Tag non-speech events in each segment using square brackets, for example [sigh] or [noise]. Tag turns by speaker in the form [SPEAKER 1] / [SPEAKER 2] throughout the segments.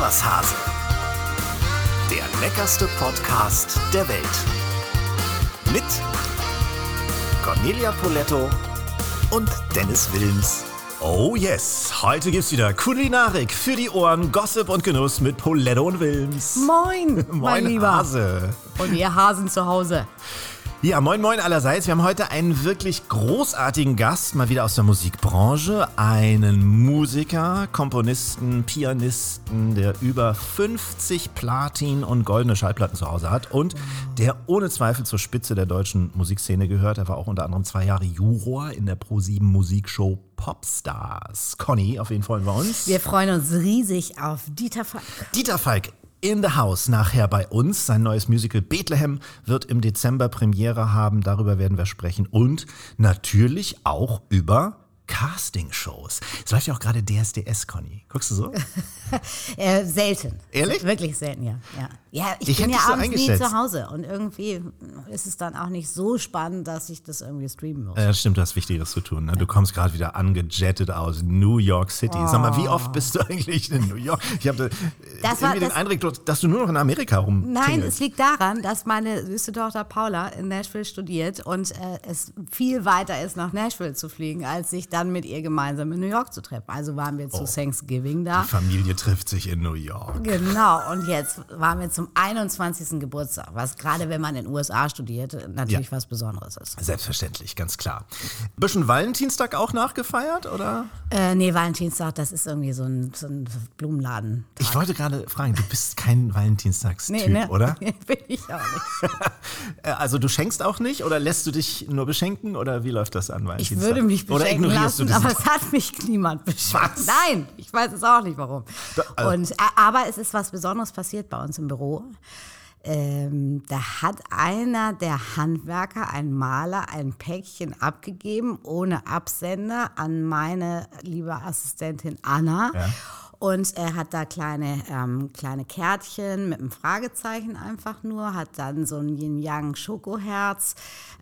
[SPEAKER 1] Etwas Hase. Der leckerste Podcast der Welt. Mit Cornelia Poletto und Dennis Wilms.
[SPEAKER 2] Oh yes, heute gibt's wieder Kulinarik für die Ohren, Gossip und Genuss mit Poletto und Wilms.
[SPEAKER 3] Moin, [laughs]
[SPEAKER 2] Moin,
[SPEAKER 3] mein Lieber.
[SPEAKER 2] Hase.
[SPEAKER 3] Und ihr Hasen zu Hause.
[SPEAKER 2] Ja, moin moin allerseits. Wir haben heute einen wirklich großartigen Gast, mal wieder aus der Musikbranche. Einen Musiker, Komponisten, Pianisten, der über 50 Platin- und goldene Schallplatten zu Hause hat und der ohne Zweifel zur Spitze der deutschen Musikszene gehört. Er war auch unter anderem zwei Jahre Juror in der Pro7 Musikshow Popstars. Conny, auf wen freuen wir uns?
[SPEAKER 3] Wir freuen uns riesig auf Dieter Falk.
[SPEAKER 2] Dieter Falk in the House nachher bei uns. Sein neues Musical Bethlehem wird im Dezember Premiere haben. Darüber werden wir sprechen. Und natürlich auch über Castingshows. Es läuft ja auch gerade DSDS, Conny. Guckst du so? [laughs]
[SPEAKER 3] Äh, selten.
[SPEAKER 2] Ehrlich?
[SPEAKER 3] Wirklich selten, ja. Ja, ja ich,
[SPEAKER 2] Ich
[SPEAKER 3] bin ja
[SPEAKER 2] so
[SPEAKER 3] abends nie zu Hause. Und irgendwie ist es dann auch nicht so spannend, dass ich das irgendwie streamen muss.
[SPEAKER 2] Ja, stimmt, du hast Wichtigeres zu tun. Ne? Du kommst gerade wieder angejettet aus New York City. Sag mal, wie oft bist du eigentlich in New York? Ich habe äh,
[SPEAKER 3] war-
[SPEAKER 2] irgendwie den
[SPEAKER 3] das-
[SPEAKER 2] Eindruck, dass du nur noch in Amerika rum.
[SPEAKER 3] Nein, es liegt daran, dass meine süße Tochter Paula in Nashville studiert und äh, es viel weiter ist, nach Nashville zu fliegen, als sich dann mit ihr gemeinsam in New York zu treffen. Also waren wir zu Thanksgiving da.
[SPEAKER 2] Die Familie trifft sich in New York.
[SPEAKER 3] Genau, und jetzt waren wir zum 21. Geburtstag, was gerade wenn man in den USA studiert, natürlich
[SPEAKER 2] Ja.
[SPEAKER 3] was Besonderes ist.
[SPEAKER 2] Selbstverständlich, ganz klar. Bisschen Valentinstag auch nachgefeiert, oder?
[SPEAKER 3] Äh, nee, Valentinstag, das ist irgendwie so ein, so ein Blumenladen.
[SPEAKER 2] Ich wollte gerade fragen, du bist kein Valentinstagstyp,
[SPEAKER 3] Nee, ne?
[SPEAKER 2] oder? [laughs]
[SPEAKER 3] Bin ich auch nicht. [laughs]
[SPEAKER 2] Äh, Also du schenkst auch nicht oder lässt du dich nur beschenken oder wie läuft das an
[SPEAKER 3] Ich
[SPEAKER 2] Valentinstag?
[SPEAKER 3] würde mich
[SPEAKER 2] oder
[SPEAKER 3] beschenken
[SPEAKER 2] ignorierst
[SPEAKER 3] lassen, aber es hat mich niemand beschenkt.
[SPEAKER 2] Was?
[SPEAKER 3] Nein, ich weiß es auch nicht warum.
[SPEAKER 2] also-
[SPEAKER 3] Und, äh, aber es ist was Besonderes passiert bei uns im Büro. Ähm, da hat einer der Handwerker, ein Maler, ein Päckchen abgegeben, ohne Absender, an meine liebe Assistentin Anna.
[SPEAKER 2] Ja.
[SPEAKER 3] Und er hat da kleine, ähm, kleine Kärtchen mit einem Fragezeichen einfach nur, hat dann so ein Yin-Yang-Schokoherz,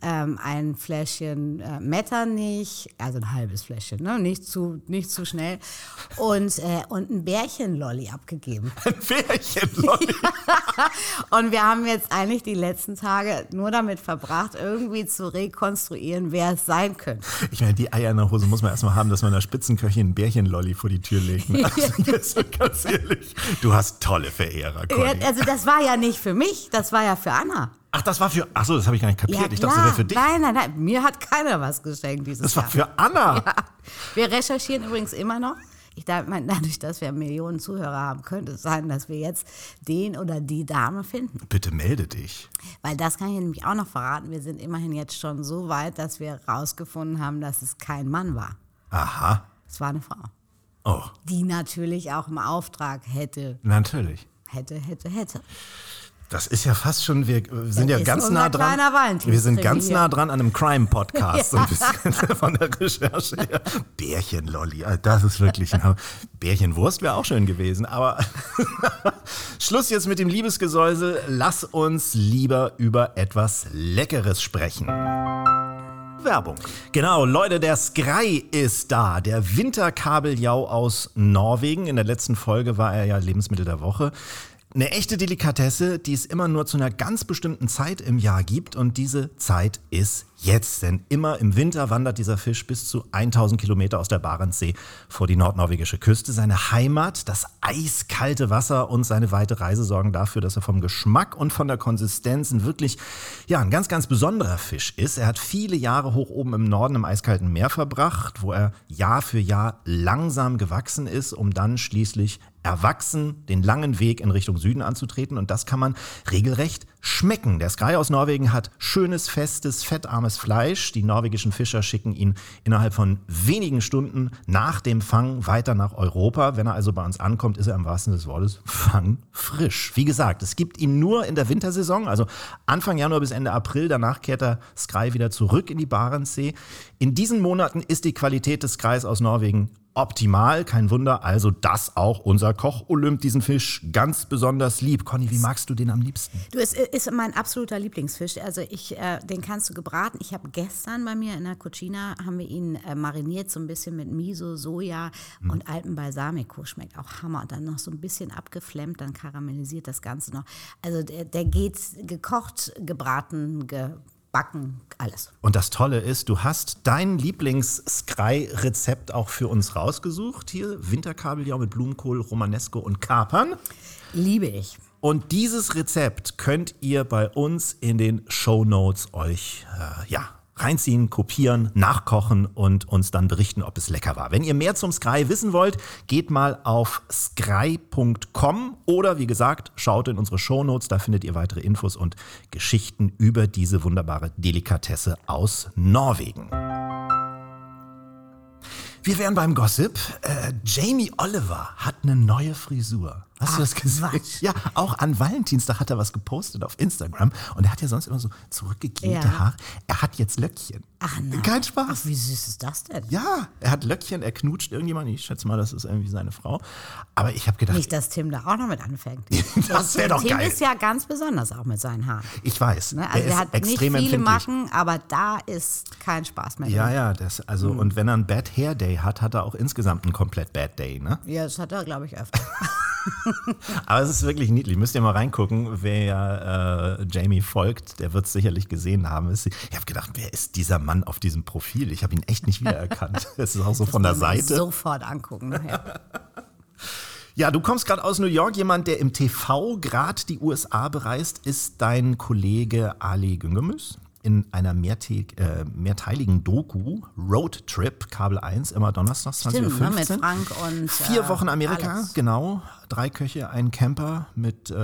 [SPEAKER 3] ähm, ein Fläschchen äh, Metternich, also ein halbes Fläschchen, ne? nicht, zu, nicht zu schnell, und, äh, und ein Bärchenlolli abgegeben.
[SPEAKER 2] Ein Pärchen, Lolli. [laughs]
[SPEAKER 3] Und wir haben jetzt eigentlich die letzten Tage nur damit verbracht, irgendwie zu rekonstruieren, wer es sein könnte.
[SPEAKER 2] Ich meine, die Eier in der Hose muss man erstmal haben, dass man einer Spitzenköchin ein Bärchen-Lolli vor die Tür legt. Ne? [laughs] Also, ganz ehrlich, du hast tolle Verehrer, Conny.
[SPEAKER 3] Also das war ja nicht für mich, das war ja für Anna.
[SPEAKER 2] Ach, das war für... Ach so, das habe ich gar nicht kapiert. ich dachte, das wäre für dich.
[SPEAKER 3] Nein, nein, nein. Mir hat keiner was geschenkt dieses
[SPEAKER 2] Das war
[SPEAKER 3] Jahr.
[SPEAKER 2] für Anna.
[SPEAKER 3] Ja. Wir recherchieren übrigens immer noch. Ich dachte, mein, dadurch, dass wir Millionen Zuhörer haben, könnte es sein, dass wir jetzt den oder die Dame finden.
[SPEAKER 2] Bitte melde dich.
[SPEAKER 3] Weil das kann ich nämlich auch noch verraten. Wir sind immerhin jetzt schon so weit, dass wir herausgefunden haben, dass es kein Mann war.
[SPEAKER 2] Aha.
[SPEAKER 3] Es war eine Frau.
[SPEAKER 2] Oh,
[SPEAKER 3] Die natürlich auch im Auftrag hätte,
[SPEAKER 2] natürlich.
[SPEAKER 3] hätte, hätte, hätte.
[SPEAKER 2] Das ist ja fast schon, wir sind ja
[SPEAKER 3] ist
[SPEAKER 2] ganz nah dran. Wir sind ganz
[SPEAKER 3] hier.
[SPEAKER 2] nah dran an einem Crime-Podcast, [laughs] so ein bisschen von der Recherche her. Bärchenlolli, ah, das ist wirklich ein. Bärchenwurst wäre auch schön gewesen, aber [laughs] Schluss jetzt mit dem Liebesgesäusel. Lass uns lieber über etwas Leckeres sprechen. Werbung. Genau, Leute, der Skrei ist da. Der Winterkabeljau aus Norwegen. In der letzten Folge war er ja Lebensmittel der Woche. Eine echte Delikatesse, die es immer nur zu einer ganz bestimmten Zeit im Jahr gibt. Und diese Zeit ist jetzt. Denn immer im Winter wandert dieser Fisch bis zu 1000 Kilometer aus der Barentssee vor die nordnorwegische Küste. Seine Heimat, das eiskalte Wasser und seine weite Reise sorgen dafür, dass er vom Geschmack und von der Konsistenz ein wirklich, ja, ein ganz, ganz besonderer Fisch ist. Er hat viele Jahre hoch oben im Norden im eiskalten Meer verbracht, wo er Jahr für Jahr langsam gewachsen ist, um dann schließlich erwachsen den langen Weg in Richtung Süden anzutreten. Und das kann man regelrecht schmecken. Der Sky aus Norwegen hat schönes, festes, fettarmes Fleisch. Die norwegischen Fischer schicken ihn innerhalb von wenigen Stunden nach dem Fang weiter nach Europa. Wenn er also bei uns ankommt, ist er im wahrsten Sinne des Wortes fangfrisch. Wie gesagt, es gibt ihn nur in der Wintersaison, also Anfang Januar bis Ende April. Danach kehrt der Sky wieder zurück in die Barentssee. In diesen Monaten ist die Qualität des Skys aus Norwegen optimal. Kein Wunder, also dass auch unser Koch Olymp diesen Fisch ganz besonders liebt. Conny, wie magst du den am liebsten?
[SPEAKER 3] Du, es ist mein absoluter Lieblingsfisch. Also ich, äh, den kannst du gebraten. Ich habe gestern bei mir in der Cucina haben wir ihn äh, mariniert so ein bisschen mit Miso, Soja
[SPEAKER 2] Hm.
[SPEAKER 3] und alten Balsamico. Schmeckt auch Hammer. Dann noch so ein bisschen abgeflemmt, dann karamellisiert das Ganze noch. Also der, der geht gekocht, gebraten, gebacken, alles.
[SPEAKER 2] Und das Tolle ist, du hast dein Lieblings-Skrei-Rezept auch für uns rausgesucht. Hier Winterkabeljau mit Blumenkohl, Romanesco und Kapern.
[SPEAKER 3] Liebe ich.
[SPEAKER 2] Und dieses Rezept könnt ihr bei uns in den Show Notes euch äh, ja, reinziehen, kopieren, nachkochen und uns dann berichten, ob es lecker war. Wenn ihr mehr zum Skrei wissen wollt, geht mal auf skrei.com oder wie gesagt, schaut in unsere Show Notes, da findet ihr weitere Infos und Geschichten über diese wunderbare Delikatesse aus Norwegen. Wir wären beim Gossip. Äh, Jamie Oliver hat eine neue Frisur. Hast du das gesehen?
[SPEAKER 3] Quatsch.
[SPEAKER 2] Ja, auch an Valentinstag hat er was gepostet auf Instagram und er hat ja sonst immer so zurückgegelte
[SPEAKER 3] Ja.
[SPEAKER 2] Haare. Er hat jetzt Löckchen.
[SPEAKER 3] Ach, nein.
[SPEAKER 2] Kein
[SPEAKER 3] Ach,
[SPEAKER 2] Spaß.
[SPEAKER 3] wie süß ist das denn?
[SPEAKER 2] Ja, er hat Löckchen, er knutscht irgendjemanden. Ich schätze mal, das ist irgendwie seine Frau. Aber ich habe gedacht,
[SPEAKER 3] Nicht, dass Tim da auch noch mit anfängt. [laughs]
[SPEAKER 2] Das wär doch
[SPEAKER 3] Tim
[SPEAKER 2] geil.
[SPEAKER 3] ist ja ganz besonders auch mit seinen Haaren.
[SPEAKER 2] ich weiß,
[SPEAKER 3] Ne?
[SPEAKER 2] er
[SPEAKER 3] Also
[SPEAKER 2] ist
[SPEAKER 3] der hat nicht viele. Macken, aber da ist kein Spaß mehr.
[SPEAKER 2] Ja, ja, das, also,
[SPEAKER 3] Mhm.
[SPEAKER 2] und wenn er einen Bad Hair Day hat, hat er auch insgesamt einen komplett Bad Day, ne?
[SPEAKER 3] ja, das hat er, glaube ich, öfter. [laughs] [laughs]
[SPEAKER 2] Aber es ist wirklich niedlich. Müsst ihr mal reingucken, wer äh, Jamie folgt. Der wird es sicherlich gesehen haben. Ich habe gedacht, wer ist dieser Mann auf diesem Profil? Ich habe ihn echt nicht wiedererkannt. [laughs] Es ist auch so von der
[SPEAKER 3] Das muss man
[SPEAKER 2] Seite.
[SPEAKER 3] Sofort angucken. nachher.
[SPEAKER 2] Ja, du kommst gerade aus New York. Jemand, der im TV gerade die USA bereist, ist dein Kollege Ali Güngemüs. In einer mehrtä- äh, mehrteiligen Doku, Road Trip, Kabel 1, immer donnerstags 20.15
[SPEAKER 3] Stimmt,
[SPEAKER 2] Uhr.
[SPEAKER 3] ne, mit Frank und
[SPEAKER 2] Vier
[SPEAKER 3] äh,
[SPEAKER 2] Wochen Amerika,
[SPEAKER 3] Alex.
[SPEAKER 2] genau. Drei Köche, ein Camper mit äh,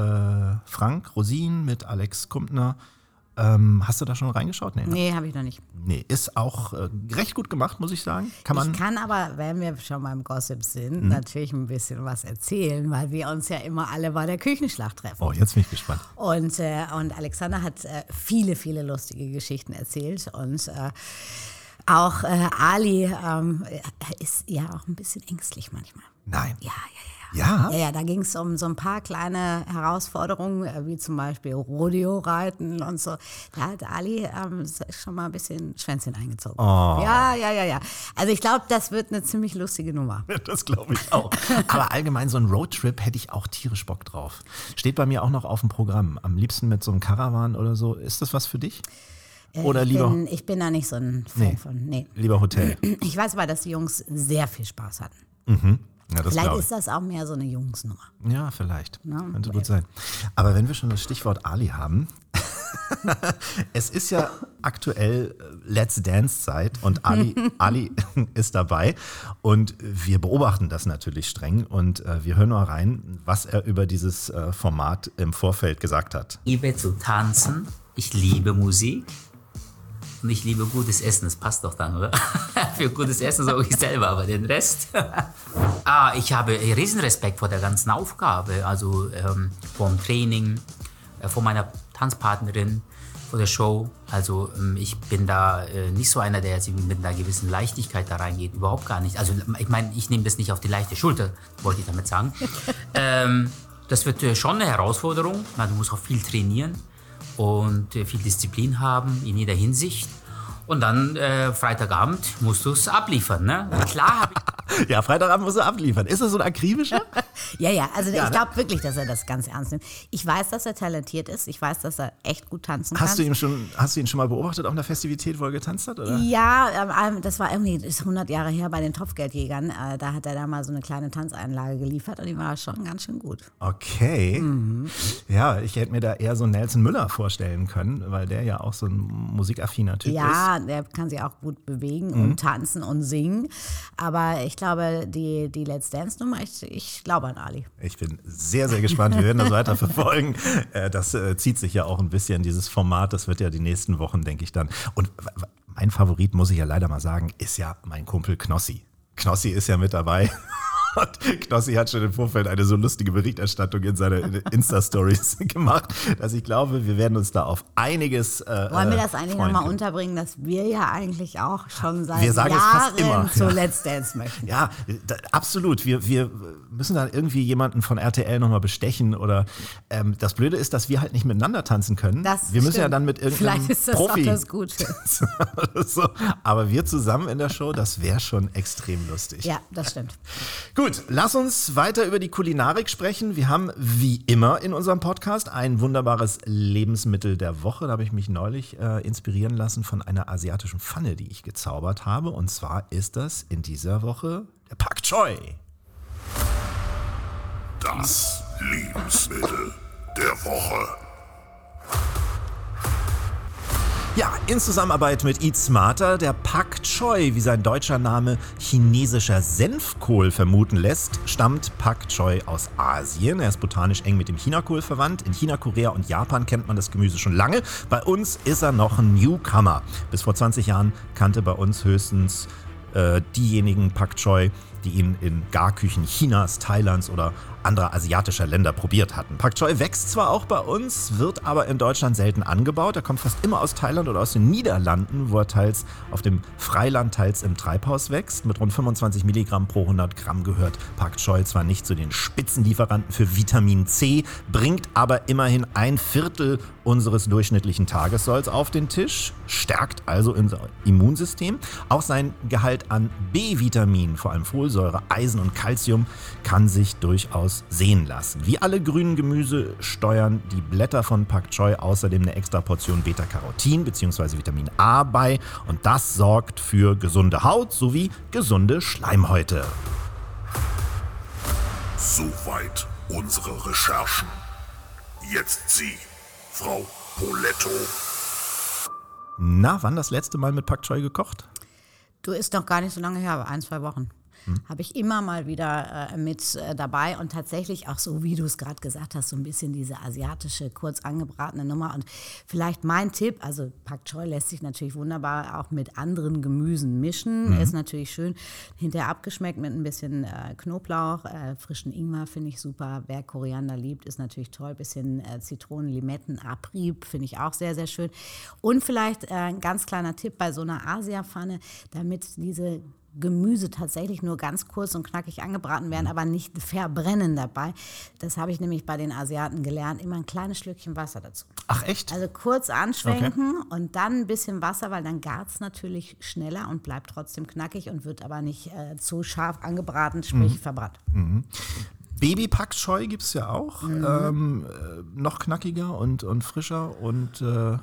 [SPEAKER 2] Frank Rosin, mit Alex Kumpner. Ähm, hast du da schon reingeschaut? Nee, ne?
[SPEAKER 3] Nee, habe ich noch nicht.
[SPEAKER 2] nee. Ist auch äh, recht gut gemacht, muss ich sagen. Kann man.
[SPEAKER 3] Ich kann aber, wenn wir schon beim Gossip sind,
[SPEAKER 2] Mhm.
[SPEAKER 3] natürlich ein bisschen was erzählen, weil wir uns ja immer alle bei der Küchenschlacht treffen.
[SPEAKER 2] oh, jetzt bin ich gespannt.
[SPEAKER 3] Und, äh, und Alexander hat äh, viele, viele lustige Geschichten erzählt. Und äh, auch äh, Ali ähm, ist ja auch ein bisschen ängstlich manchmal.
[SPEAKER 2] Nein.
[SPEAKER 3] Ja, ja, ja.
[SPEAKER 2] Ja?
[SPEAKER 3] Ja, ja, da ging es um so ein paar kleine Herausforderungen, äh, wie zum Beispiel Rodeo-Reiten und so. Da hat Ali ähm, schon mal ein bisschen Schwänzchen eingezogen.
[SPEAKER 2] Oh.
[SPEAKER 3] Ja, ja, ja, ja. Also ich glaube, das wird eine ziemlich lustige Nummer.
[SPEAKER 2] Das glaube ich auch. Aber allgemein so ein Roadtrip hätte ich auch tierisch Bock drauf. Steht bei mir auch noch auf dem Programm. Am liebsten mit so einem Caravan oder so. Ist das was für dich? Oder
[SPEAKER 3] ich
[SPEAKER 2] lieber,
[SPEAKER 3] Bin, ich bin da nicht so ein Fan
[SPEAKER 2] Nee.
[SPEAKER 3] von. Nee.
[SPEAKER 2] lieber Hotel?
[SPEAKER 3] Ich weiß aber, dass die Jungs sehr viel Spaß hatten.
[SPEAKER 2] Ja, das
[SPEAKER 3] Vielleicht ist das auch mehr so eine Jungsnummer.
[SPEAKER 2] Ja, vielleicht.
[SPEAKER 3] Ja,
[SPEAKER 2] Könnte gut sein. Aber wenn wir schon das Stichwort Ali haben, [laughs] es ist ja aktuell äh, Let's Dance Zeit und Ali, [laughs] Ali [laughs] ist dabei und wir beobachten das natürlich streng und äh, wir hören mal rein, was er über dieses äh, Format im Vorfeld gesagt hat.
[SPEAKER 4] Ich liebe zu tanzen, ich liebe Musik und ich liebe gutes Essen. Das passt doch dann, oder? [laughs] Für gutes Essen sorge ich selber, aber den Rest. [laughs] ah, ich habe riesen Respekt vor der ganzen Aufgabe, also ähm, vom Training, äh, von meiner Tanzpartnerin, vor der Show. Also ähm, ich bin da äh, nicht so einer, der jetzt mit einer gewissen Leichtigkeit da reingeht. Überhaupt gar nicht. Also ich meine, ich nehme das nicht auf die leichte Schulter, wollte ich damit sagen. [laughs] ähm, das wird äh, schon eine Herausforderung. Man muss auch viel trainieren und äh, viel Disziplin haben in jeder Hinsicht. Und dann äh, Freitagabend musst du es abliefern. Ne? Klar habe ich [laughs]
[SPEAKER 2] Ja, Freitagabend muss er abliefern. Ist das so ein akribischer? [laughs]
[SPEAKER 3] Ja, ja, also
[SPEAKER 2] Ja,
[SPEAKER 3] ich
[SPEAKER 2] ne?
[SPEAKER 3] glaube wirklich, dass er das ganz ernst nimmt. Ich weiß, dass er talentiert ist. Ich weiß, dass er echt gut tanzen kann.
[SPEAKER 2] Hast du ihn schon, hast du ihn schon mal beobachtet auf einer Festivität, wo er getanzt hat? Oder?
[SPEAKER 3] Ja, ähm, das war irgendwie das ist 100 Jahre her bei den Topfgeldjägern. Äh, da hat er da mal so eine kleine Tanzeinlage geliefert und die war schon ganz schön gut.
[SPEAKER 2] Okay. Ja, ich hätte mir da eher so Nelson Müller vorstellen können, weil der ja auch so ein musikaffiner Typ ist.
[SPEAKER 3] Der kann sich auch gut bewegen und tanzen und singen. Aber ich glaube, die, die Let's Dance-Nummer, ich, ich glaube an Ali.
[SPEAKER 2] Ich bin sehr, sehr gespannt. Wir werden das [laughs] weiter verfolgen. Äh, Das äh, zieht sich ja auch ein bisschen, dieses Format. Das wird ja die nächsten Wochen, denke ich dann. Und mein Favorit, muss ich ja leider mal sagen, ist ja mein Kumpel Knossi. Knossi ist ja mit dabei. Und Knossi hat schon im Vorfeld eine so lustige Berichterstattung in seine Insta-Stories [laughs] gemacht, dass ich glaube, wir werden uns da auf einiges äh,
[SPEAKER 3] Wollen wir das eigentlich
[SPEAKER 2] freuen
[SPEAKER 3] nochmal unterbringen, dass wir ja eigentlich auch schon seit
[SPEAKER 2] Wir sagen es fast
[SPEAKER 3] Jahren
[SPEAKER 2] immer,
[SPEAKER 3] zu
[SPEAKER 2] ja.
[SPEAKER 3] Let's Dance möchten?
[SPEAKER 2] Ja, da, absolut. Wir, wir müssen dann irgendwie jemanden von RTL nochmal bestechen oder ähm, das Blöde ist, dass wir halt nicht miteinander tanzen können.
[SPEAKER 3] Das
[SPEAKER 2] wir müssen ja
[SPEAKER 3] stimmt.
[SPEAKER 2] dann mit irgendeinem
[SPEAKER 3] Vielleicht ist das
[SPEAKER 2] Profi.
[SPEAKER 3] auch das Gute. [laughs]
[SPEAKER 2] so. Aber wir zusammen in der Show, das wäre schon extrem lustig.
[SPEAKER 3] Ja, das stimmt.
[SPEAKER 2] Gut, lass uns weiter über die Kulinarik sprechen. Wir haben wie immer in unserem Podcast ein wunderbares Lebensmittel der Woche. Da habe ich mich neulich äh, inspirieren lassen von einer asiatischen Pfanne, die ich gezaubert habe. Und zwar ist das in dieser Woche der Pak Choi.
[SPEAKER 5] Das Lebensmittel der Woche.
[SPEAKER 2] Ja, in Zusammenarbeit mit Eat Smarter, der Pak Choi, wie sein deutscher Name chinesischer Senfkohl vermuten lässt, stammt Pak Choi aus Asien. Er ist botanisch eng mit dem Chinakohl verwandt. In China, Korea und Japan kennt man das Gemüse schon lange. Bei uns ist er noch ein Newcomer. Bis vor 20 Jahren kannte bei uns höchstens äh, diejenigen Pak Choi, die ihn in Garküchen Chinas, Thailands oder anderer asiatischer Länder probiert hatten. Pak Choi wächst zwar auch bei uns, wird aber in Deutschland selten angebaut. Er kommt fast immer aus Thailand oder aus den Niederlanden, wo er teils auf dem Freiland, teils im Treibhaus wächst. Mit rund 25 Milligramm pro 100 Gramm gehört Pak Choi zwar nicht zu den Spitzenlieferanten für Vitamin C, bringt aber immerhin ein Viertel unseres durchschnittlichen Tagessolls auf den Tisch, stärkt also unser Immunsystem. Auch sein Gehalt an B-Vitamin, vor allem Folsäure, Eisen und Calcium, kann sich durchaus sehen lassen. Wie alle grünen Gemüse steuern die Blätter von Pak Choi außerdem eine extra Portion Beta-Carotin bzw. Vitamin A bei und das sorgt für gesunde Haut sowie gesunde Schleimhäute.
[SPEAKER 5] Soweit unsere Recherchen. Jetzt Sie, Frau Poletto.
[SPEAKER 2] Na, wann das letzte Mal mit Pak Choi gekocht?
[SPEAKER 3] Du ist noch gar nicht so lange her, aber ein, zwei Wochen.
[SPEAKER 2] Hm.
[SPEAKER 3] Habe ich immer mal wieder äh, mit äh, dabei und tatsächlich auch so, wie du es gerade gesagt hast, so ein bisschen diese asiatische, kurz angebratene Nummer. Und vielleicht mein Tipp, also Pak Choi lässt sich natürlich wunderbar auch mit anderen Gemüsen mischen. Ist natürlich schön hinterher abgeschmeckt mit ein bisschen äh, Knoblauch, äh, frischen Ingwer finde ich super. Wer Koriander liebt, ist natürlich toll. Bisschen äh, Zitronen, Limetten, Abrieb finde ich auch sehr, sehr schön. Und vielleicht äh, ein ganz kleiner Tipp bei so einer Asiapfanne, damit diese Gemüse tatsächlich nur ganz kurz und knackig angebraten werden, aber nicht verbrennen dabei. Das habe ich nämlich bei den Asiaten gelernt. Immer ein kleines Schlückchen Wasser dazu.
[SPEAKER 2] Ach echt?
[SPEAKER 3] Also kurz anschwenken und dann ein bisschen Wasser, weil dann gart es natürlich schneller und bleibt trotzdem knackig und wird aber nicht äh, zu scharf angebraten, sprich verbrannt.
[SPEAKER 2] Baby Pak Choi gibt es ja auch.
[SPEAKER 3] Mhm.
[SPEAKER 2] Ähm, äh, noch knackiger und, und frischer und äh,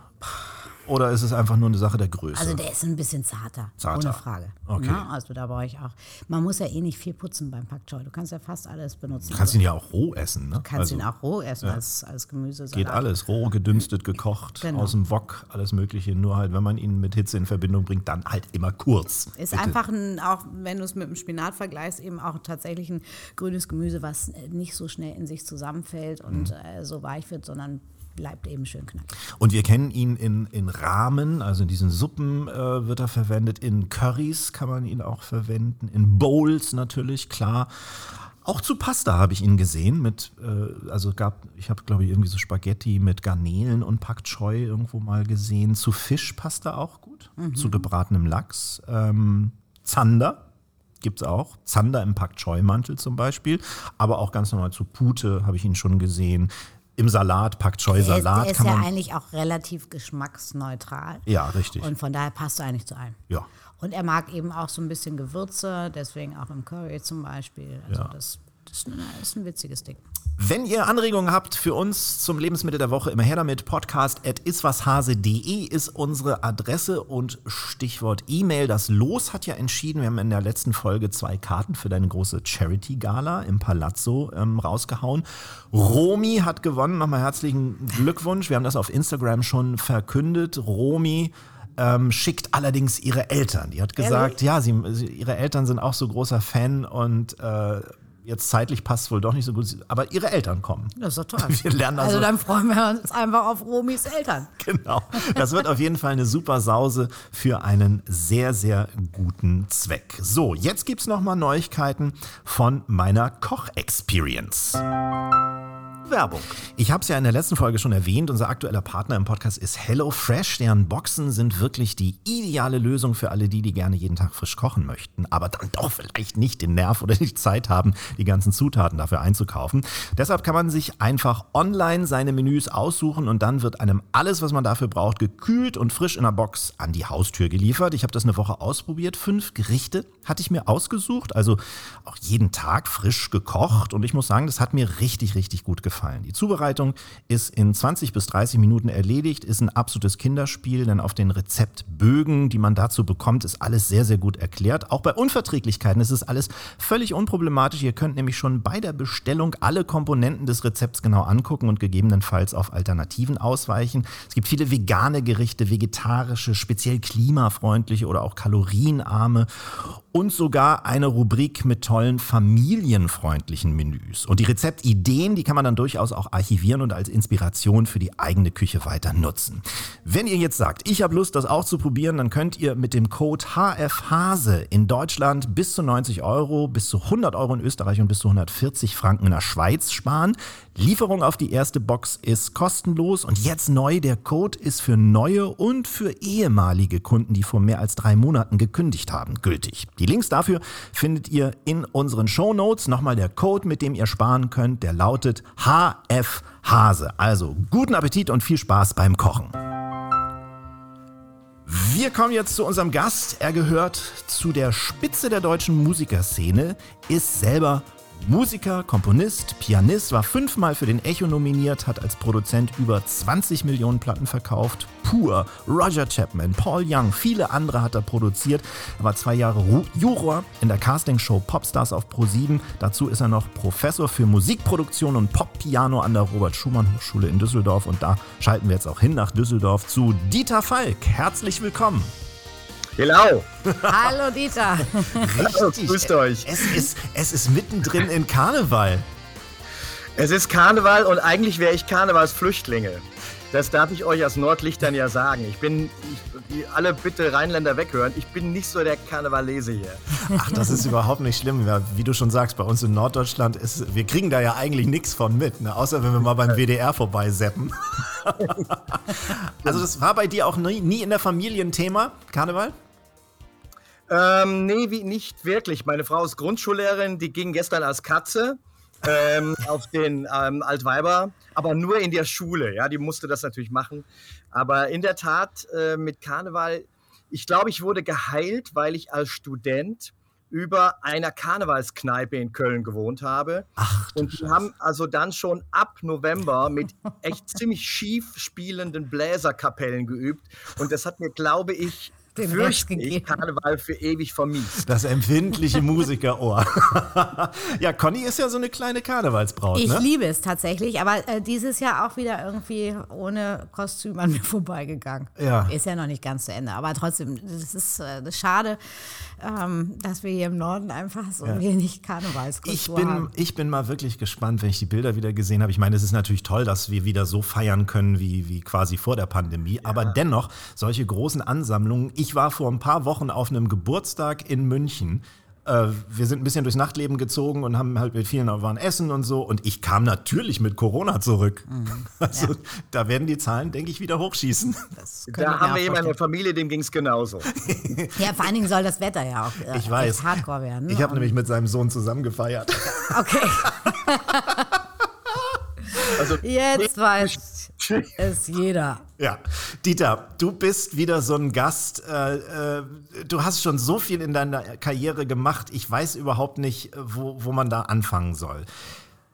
[SPEAKER 2] oder ist es einfach nur eine Sache der Größe?
[SPEAKER 3] Also der ist ein bisschen zarter,
[SPEAKER 2] Zarter.
[SPEAKER 3] ohne Frage.
[SPEAKER 2] Okay.
[SPEAKER 3] Na, also da brauche ich auch. Man muss ja eh nicht viel putzen beim Pak Choi. Du kannst ja fast alles benutzen.
[SPEAKER 2] du kannst ihn ja auch roh essen, ne?
[SPEAKER 3] Du kannst
[SPEAKER 2] Also,
[SPEAKER 3] ihn auch roh essen als, als Gemüse.
[SPEAKER 2] Geht alles, roh, gedünstet, gekocht,
[SPEAKER 3] Genau.
[SPEAKER 2] aus dem Wok, alles Mögliche. Nur halt, wenn man ihn mit Hitze in Verbindung bringt, dann halt immer kurz.
[SPEAKER 3] Ist
[SPEAKER 2] Bitte.
[SPEAKER 3] einfach ein, auch wenn du es mit dem Spinat vergleichst, eben auch tatsächlich ein grünes Gemüse, was nicht so schnell in sich zusammenfällt und
[SPEAKER 2] Mhm.
[SPEAKER 3] äh, so weich wird, sondern bleibt eben schön knackig.
[SPEAKER 2] Und wir kennen ihn in, in Rahmen, also in diesen Suppen äh, wird er verwendet, in Currys kann man ihn auch verwenden, in Bowls natürlich, klar. Auch zu Pasta habe ich ihn gesehen mit, äh, also gab, ich habe glaube ich irgendwie so Spaghetti mit Garnelen und Pak Choi irgendwo mal gesehen. Zu Fisch passt er auch gut, zu gebratenem Lachs. Ähm, Zander gibt es auch. Zander im Pak Choi Mantel zum Beispiel, aber auch ganz normal zu Pute habe ich ihn schon gesehen. Im Salat, Pak Choi
[SPEAKER 3] Der ist,
[SPEAKER 2] Salat
[SPEAKER 3] der ist
[SPEAKER 2] kann
[SPEAKER 3] ja eigentlich auch relativ geschmacksneutral.
[SPEAKER 2] ja, richtig.
[SPEAKER 3] Und von daher passt er eigentlich zu allem.
[SPEAKER 2] ja.
[SPEAKER 3] Und er mag eben auch so ein bisschen Gewürze, deswegen auch im Curry zum Beispiel. Also
[SPEAKER 2] Ja.
[SPEAKER 3] das, das ist ein- witziges Ding.
[SPEAKER 2] Wenn ihr Anregungen habt für uns zum Lebensmittel der Woche, immer her damit. Podcast at iswashase.de ist unsere Adresse und Stichwort E-Mail. Das Los hat ja entschieden, wir haben in der letzten Folge zwei Karten für deine große Charity-Gala im Palazzo ähm, rausgehauen. Romy hat gewonnen. Nochmal herzlichen Glückwunsch. Wir haben das auf Instagram schon verkündet. Romy ähm, schickt allerdings ihre Eltern. Die hat gesagt, ja, sie, sie, ihre Eltern sind auch so großer Fan und äh, jetzt zeitlich passt es wohl doch nicht so gut, aber ihre Eltern kommen.
[SPEAKER 3] Das ist doch toll. [laughs]
[SPEAKER 2] Wir lernen
[SPEAKER 3] also,
[SPEAKER 2] also-
[SPEAKER 3] dann freuen wir uns einfach auf Romis Eltern. [laughs]
[SPEAKER 2] Genau. Das wird auf jeden Fall eine super Sause für einen sehr, sehr guten Zweck. So, jetzt gibt es nochmal Neuigkeiten von meiner Koch-Experience. Werbung. Ich habe es ja in der letzten Folge schon erwähnt, unser aktueller Partner im Podcast ist HelloFresh. Deren Boxen sind wirklich die ideale Lösung für alle die, die gerne jeden Tag frisch kochen möchten, aber dann doch vielleicht nicht den Nerv oder die Zeit haben, die ganzen Zutaten dafür einzukaufen. Deshalb kann man sich einfach online seine Menüs aussuchen und dann wird einem alles, was man dafür braucht, gekühlt und frisch in der Box an die Haustür geliefert. Ich habe das eine Woche ausprobiert. Fünf Gerichte hatte ich mir ausgesucht, also auch jeden Tag frisch gekocht und ich muss sagen, das hat mir richtig, richtig gut gefallen gefallen. Die Zubereitung ist in 20 bis 30 Minuten erledigt, ist ein absolutes Kinderspiel, denn auf den Rezeptbögen, die man dazu bekommt, ist alles sehr, sehr gut erklärt. Auch bei Unverträglichkeiten ist es alles völlig unproblematisch. Ihr könnt nämlich schon bei der Bestellung alle Komponenten des Rezepts genau angucken und gegebenenfalls auf Alternativen ausweichen. Es gibt viele vegane Gerichte, vegetarische, speziell klimafreundliche oder auch kalorienarme und sogar eine Rubrik mit tollen familienfreundlichen Menüs. Und die Rezeptideen, die kann man dann durchaus auch archivieren und als Inspiration für die eigene Küche weiter nutzen. Wenn ihr jetzt sagt, ich habe Lust, das auch zu probieren, dann könnt ihr mit dem Code HFHASE in Deutschland bis zu 90 Euro, bis zu 100 Euro in Österreich und bis zu 140 Franken in der Schweiz sparen. Lieferung auf die erste Box ist kostenlos und jetzt neu, der Code ist für neue und für ehemalige Kunden, die vor mehr als drei Monaten gekündigt haben, gültig. Die Links dafür findet ihr in unseren Show Notes. Nochmal der Code, mit dem ihr sparen könnt, der lautet HF Hase. Also guten Appetit und viel Spaß beim Kochen. Wir kommen jetzt zu unserem Gast. Er gehört zu der Spitze der deutschen Musikerszene, ist selber Musiker, Komponist, Pianist, war fünfmal für den Echo nominiert, hat als Produzent über 20 Millionen Platten verkauft. Pur, Roger Chapman, Paul Young, viele andere hat er produziert. Er war zwei Jahre Ru Juror in der Castingshow Popstars auf Pro7. Dazu ist er noch Professor für Musikproduktion und Poppiano an der Robert Schumann Hochschule in Düsseldorf. Und da schalten wir jetzt auch hin nach Düsseldorf zu Dieter Falk. Herzlich willkommen.
[SPEAKER 6] Hello.
[SPEAKER 3] Hallo Dieter.
[SPEAKER 2] Richtig.
[SPEAKER 6] Grüßt euch.
[SPEAKER 2] Es ist, es ist mittendrin in Karneval.
[SPEAKER 6] Es ist Karneval und eigentlich wäre ich Karnevalsflüchtlinge. Das darf ich euch als Nordlichtern ja sagen. Ich bin, ich, die, alle bitte Rheinländer weghören, ich bin nicht so der Karnevalese hier.
[SPEAKER 2] Ach, das ist überhaupt nicht schlimm. Wie du schon sagst, bei uns in Norddeutschland ist, wir kriegen da ja eigentlich nichts von mit, ne? außer wenn wir mal beim WDR vorbeiseppen. [laughs] also das war bei dir auch nie, nie in der Familie ein Thema, Karneval?
[SPEAKER 6] Ähm, nee, wie, nicht wirklich. Meine Frau ist Grundschullehrerin, die ging gestern als Katze ähm, [laughs] auf den ähm, Altweiber, aber nur in der Schule. Ja, die musste das natürlich machen. Aber in der Tat äh, mit Karneval, ich glaube, ich wurde geheilt, weil ich als Student über einer Karnevalskneipe in Köln gewohnt habe.
[SPEAKER 2] Ach,
[SPEAKER 6] und die haben also dann schon ab November mit [laughs] echt ziemlich schief spielenden Bläserkapellen geübt. Und das hat mir, glaube ich,
[SPEAKER 3] Den
[SPEAKER 6] fürchte ich. Karneval für ewig vermiest.
[SPEAKER 2] Das empfindliche Musikerohr. [laughs] ja, Conny ist ja so eine kleine Karnevalsbraut,
[SPEAKER 3] Ich
[SPEAKER 2] ne?
[SPEAKER 3] liebe es tatsächlich, aber äh, dieses Jahr auch wieder irgendwie ohne Kostüm an mir [laughs] vorbeigegangen.
[SPEAKER 2] Ja.
[SPEAKER 3] Ist ja noch nicht ganz zu Ende, aber trotzdem, das ist, äh, schade, ähm, dass wir hier im Norden einfach so wenig
[SPEAKER 2] Ich
[SPEAKER 3] Karnevalskultur
[SPEAKER 2] bin,
[SPEAKER 3] haben.
[SPEAKER 2] ich bin mal wirklich gespannt, wenn ich die Bilder wieder gesehen habe. Ich meine, es ist natürlich toll, dass wir wieder so feiern können wie, wie quasi vor der Pandemie. Aber dennoch, solche großen Ansammlungen. Ich war vor ein paar Wochen auf einem Geburtstag in München. Äh, wir sind ein bisschen durchs Nachtleben gezogen und haben halt mit vielen waren essen und so. Und ich kam natürlich mit Corona zurück. [laughs] Also da werden die Zahlen, denke ich, wieder hochschießen.
[SPEAKER 6] Da haben wir jemanden in der
[SPEAKER 3] vorstellen.
[SPEAKER 6] Familie, dem ging es genauso.
[SPEAKER 3] Ja, vor allen Dingen soll das Wetter ja auch äh,
[SPEAKER 2] Ich weiß.
[SPEAKER 3] hardcore werden.
[SPEAKER 2] Ich habe nämlich mit seinem Sohn zusammen gefeiert.
[SPEAKER 3] Okay, [laughs]
[SPEAKER 6] Also,
[SPEAKER 3] jetzt weiß [laughs] es jeder.
[SPEAKER 2] Ja, Dieter, du bist wieder so ein Gast. Äh, äh, du hast schon so viel in deiner Karriere gemacht. Ich weiß überhaupt nicht, wo, wo man da anfangen soll.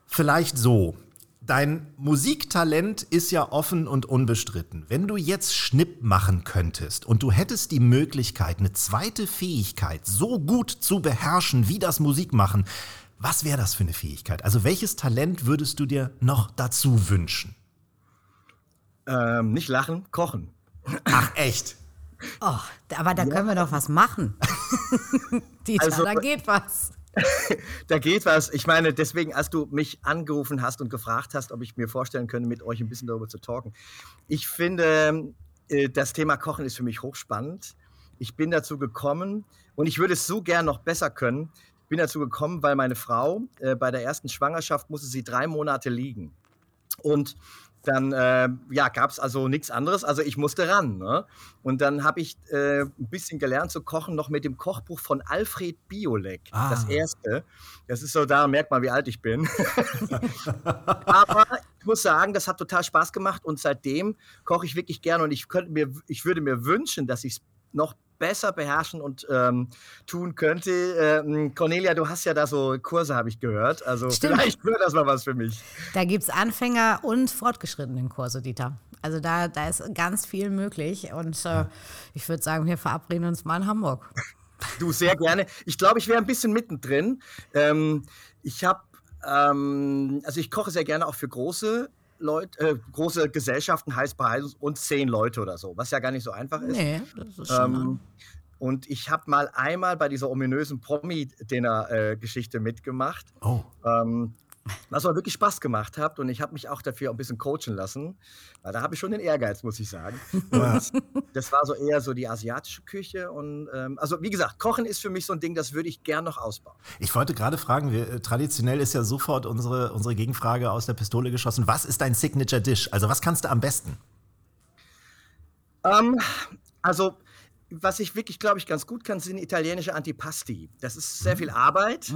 [SPEAKER 2] Vielleicht so. Dein Musiktalent ist ja offen und unbestritten. Wenn du jetzt Schnipp machen könntest und du hättest die Möglichkeit, eine zweite Fähigkeit so gut zu beherrschen wie das Musikmachen, was wäre das für eine Fähigkeit? Also welches Talent würdest du dir noch dazu wünschen?
[SPEAKER 6] Ähm, nicht lachen, kochen.
[SPEAKER 2] Ach, echt?
[SPEAKER 3] Oh, aber da können wir doch was machen. [laughs] Dieter,
[SPEAKER 6] Also-
[SPEAKER 3] da geht was. [laughs]
[SPEAKER 6] da geht was. Ich meine, deswegen, als du mich angerufen hast und gefragt hast, ob ich mir vorstellen könnte, mit euch ein bisschen darüber zu talken. Ich finde, äh, das Thema Kochen ist für mich hochspannend. Ich bin dazu gekommen und ich würde es so gern noch besser können. Ich bin dazu gekommen, weil meine Frau äh, bei der ersten Schwangerschaft musste sie drei Monate liegen. Und dann äh, ja, gab es also nichts anderes. Also ich musste ran. Ne? Und dann habe ich äh, ein bisschen gelernt zu kochen, noch mit dem Kochbuch von Alfred Biolek.
[SPEAKER 2] Ah.
[SPEAKER 6] Das erste. Das ist so, da merkt man, wie alt ich bin. [laughs] Aber ich muss sagen, das hat total Spaß gemacht und seitdem koche ich wirklich gerne und ich könnte mir, ich würde mir wünschen, dass ich es noch besser beherrschen und ähm, tun könnte. Ähm, Cornelia, du hast ja da so Kurse, habe ich gehört. Also
[SPEAKER 3] Stimmt.
[SPEAKER 6] vielleicht wäre das mal was für mich.
[SPEAKER 3] Da gibt es Anfänger- und fortgeschrittenen Kurse, Dieter. Also da, da ist ganz viel möglich. Und äh, ich würde sagen, wir verabreden uns mal in Hamburg.
[SPEAKER 6] Du, sehr gerne. Ich glaube, ich wäre ein bisschen mittendrin. Ähm, ich habe, ähm, also ich koche sehr gerne auch für große Leute, äh, große Gesellschaften, heißt bei und zehn Leute oder so, was ja gar nicht so einfach ist.
[SPEAKER 3] Nee, das ist schon.
[SPEAKER 6] Ähm, und ich habe mal einmal bei dieser ominösen Promi-Dinner-Geschichte mitgemacht.
[SPEAKER 2] Oh.
[SPEAKER 6] Ähm, was aber wirklich Spaß gemacht hat und ich habe mich auch dafür ein bisschen coachen lassen. Weil da habe ich schon den Ehrgeiz, muss ich sagen. [laughs] Und das war so eher so die asiatische Küche und ähm, also wie gesagt, Kochen ist für mich so ein Ding, das würde ich gern noch ausbauen.
[SPEAKER 2] Ich wollte gerade fragen, wir, äh, traditionell ist ja sofort unsere, unsere Gegenfrage aus der Pistole geschossen. Was ist dein Signature Dish? Also was kannst du am besten?
[SPEAKER 6] Ähm, also was ich wirklich, glaube ich, ganz gut kann, sind italienische Antipasti. Das ist sehr viel Arbeit.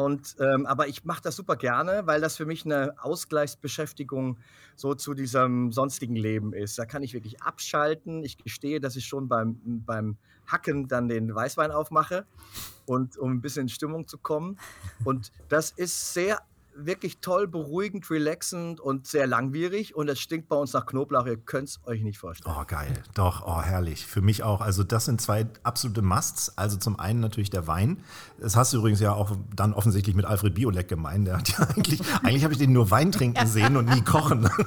[SPEAKER 6] Und, ähm, aber ich mache das super gerne, weil das für mich eine Ausgleichsbeschäftigung so zu diesem sonstigen Leben ist. Da kann ich wirklich abschalten. Ich gestehe, dass ich schon beim, beim Hacken dann den Weißwein aufmache und um ein bisschen in Stimmung zu kommen. Und das ist sehr wirklich toll, beruhigend, relaxend und sehr langwierig. Und es stinkt bei uns nach Knoblauch. Ihr könnt es euch nicht vorstellen.
[SPEAKER 2] Oh, geil. Doch, oh, herrlich. Für mich auch. Also, das sind zwei absolute Musts. Also, zum einen natürlich der Wein. Das hast du übrigens ja auch dann offensichtlich mit Alfred Biolek gemeint. Der hat ja [laughs] eigentlich, eigentlich habe ich den nur Wein trinken sehen und nie kochen. [laughs]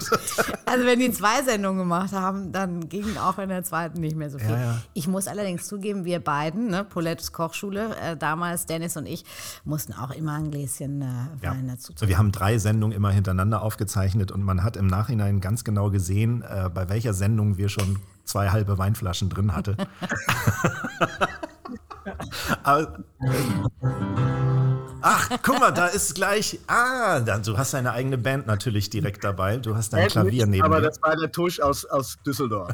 [SPEAKER 3] Also wenn die zwei Sendungen gemacht haben, dann ging auch in der zweiten nicht mehr so viel.
[SPEAKER 2] Ja, ja.
[SPEAKER 3] Ich muss allerdings zugeben, wir beiden, ne, Paulettes Kochschule, äh, damals Dennis und ich, mussten auch immer ein Gläschen äh, Wein dazu
[SPEAKER 2] So, wir haben drei Sendungen immer hintereinander aufgezeichnet und man hat im Nachhinein ganz genau gesehen, äh, bei welcher Sendung wir schon zwei halbe Weinflaschen drin hatte. [laughs] Aber, ach, guck mal, da ist gleich. Ah, du hast deine eigene Band natürlich direkt dabei. Du hast dein Klavier neben
[SPEAKER 6] aber
[SPEAKER 2] dir.
[SPEAKER 6] das war der Tusch aus, aus Düsseldorf.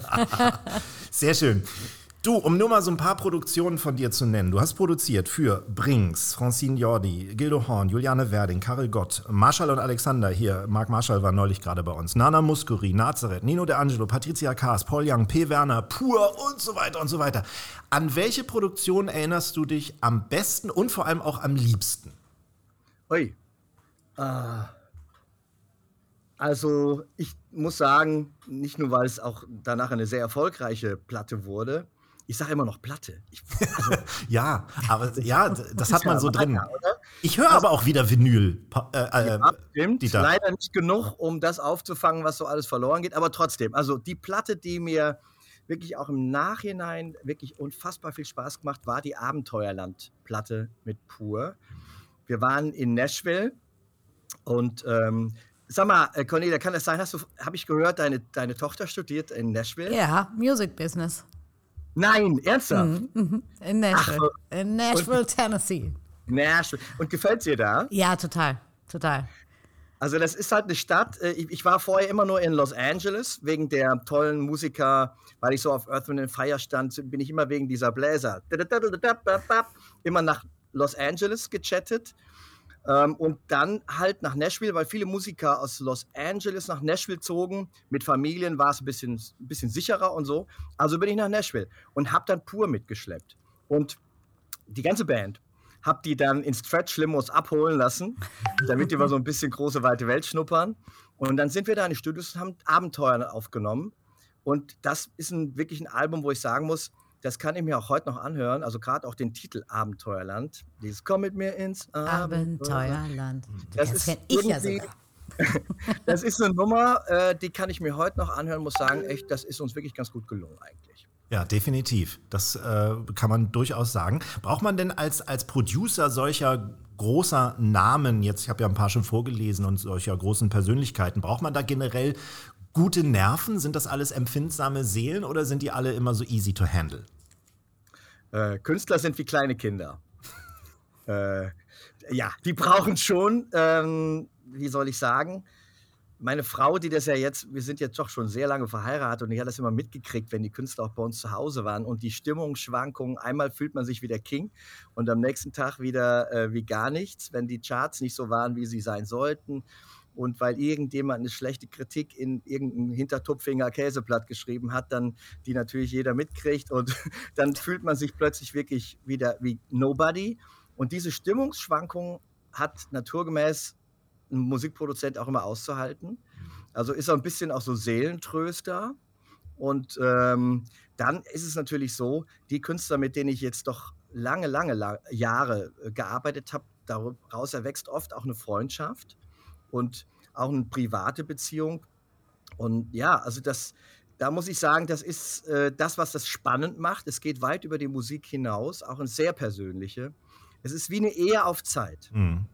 [SPEAKER 6] [laughs]
[SPEAKER 2] Sehr schön. Du, um nur mal so ein paar Produktionen von dir zu nennen. Du hast produziert für Brings, Francine Jordi, Gildo Horn, Juliane Werding, Karel Gott, Marshall und Alexander hier. Marc Marshall war neulich gerade bei uns. Nana Muscuri, Nazareth, Nino De Angelo, Patricia Kaas, Paul Young, P. Werner, Pur und so weiter und so weiter. An welche Produktion erinnerst du dich am besten und vor allem auch am liebsten?
[SPEAKER 6] Ui. Ah. Also, ich muss sagen, nicht nur, weil es auch danach eine sehr erfolgreiche Platte wurde. Ich sage immer noch Platte. Ich, also, [laughs]
[SPEAKER 2] Ja, aber ja, das hat man so drin.
[SPEAKER 6] weiter?
[SPEAKER 2] Ich höre aber auch wieder Vinyl. Äh, äh,
[SPEAKER 6] Ja, stimmt.
[SPEAKER 2] Dieter.
[SPEAKER 6] Leider nicht genug, um das aufzufangen, was so alles verloren geht. Aber trotzdem, also die Platte, die mir wirklich auch im Nachhinein wirklich unfassbar viel Spaß gemacht, war die Abenteuerland-Platte mit Pur. Wir waren in Nashville und ähm, sag mal, äh, Cornelia, kann das sein, hast du, habe ich gehört, deine, deine Tochter studiert in Nashville?
[SPEAKER 3] Ja, Music Business.
[SPEAKER 6] Nein, ernsthaft?
[SPEAKER 3] In Nashville.
[SPEAKER 6] Ach,
[SPEAKER 3] in Nashville, Tennessee.
[SPEAKER 6] Nashville. Und gefällt dir da?
[SPEAKER 3] Ja, total. Total.
[SPEAKER 6] Also das ist halt eine Stadt. äh, Ich, ich war vorher immer nur in Los Angeles wegen der tollen Musiker, weil ich so auf Earth Wind Fire stand, bin ich immer wegen dieser Bläser immer nach Los Angeles gechattet ähm, und dann halt nach Nashville, weil viele Musiker aus Los Angeles nach Nashville zogen. Mit Familien war es ein bisschen, ein bisschen sicherer und so. Also bin ich nach Nashville und habe dann pur mitgeschleppt und die ganze Band hab die dann in Stretch-Limos abholen lassen, [laughs] damit die mal so ein bisschen große, weite Welt schnuppern. Und dann sind wir da in die Studios und haben Abenteuer aufgenommen. Und das ist ein, wirklich ein Album, wo ich sagen muss, das kann ich mir auch heute noch anhören. Also gerade auch den Titel Abenteuerland. Dieses Komm mit mir ins Abenteuerland.
[SPEAKER 3] Abenteuerland.
[SPEAKER 6] Das
[SPEAKER 3] Das,
[SPEAKER 6] ist
[SPEAKER 3] kenne ich ja sogar. [laughs]
[SPEAKER 6] Das ist eine Nummer, äh, die kann ich mir heute noch anhören, muss sagen, echt, das ist uns wirklich ganz gut gelungen eigentlich.
[SPEAKER 2] Ja, definitiv. Das äh, kann man durchaus sagen. Braucht man denn als, als Producer solcher großer Namen, jetzt ich habe ja ein paar schon vorgelesen und solcher großen Persönlichkeiten, braucht man da generell gute Nerven? Sind das alles empfindsame Seelen oder sind die alle immer so easy to handle?
[SPEAKER 6] Äh, Künstler sind wie kleine Kinder. [laughs] äh, ja, die brauchen schon, ähm, wie soll ich sagen, meine Frau, die das ja jetzt, wir sind jetzt doch schon sehr lange verheiratet und die hat das immer mitgekriegt, wenn die Künstler auch bei uns zu Hause waren und die Stimmungsschwankungen, einmal fühlt man sich wie der King und am nächsten Tag wieder äh, wie gar nichts, wenn die Charts nicht so waren, wie sie sein sollten und weil irgendjemand eine schlechte Kritik in irgendein Hintertupfinger Käseblatt geschrieben hat, dann die natürlich jeder mitkriegt und [laughs] dann fühlt man sich plötzlich wirklich wieder wie Nobody. Und diese Stimmungsschwankungen hat naturgemäß ein Musikproduzent auch immer auszuhalten. Also ist er ein bisschen auch so Seelentröster. Und ähm, dann ist es natürlich so, die Künstler, mit denen ich jetzt doch lange, lange la Jahre äh, gearbeitet habe, daraus erwächst oft auch eine Freundschaft und auch eine private Beziehung. Und ja, also das, da muss ich sagen, das ist äh, das, was das spannend macht. Es geht weit über die Musik hinaus, auch ins sehr persönliche. Es ist wie eine Ehe auf Zeit.
[SPEAKER 2] Mhm.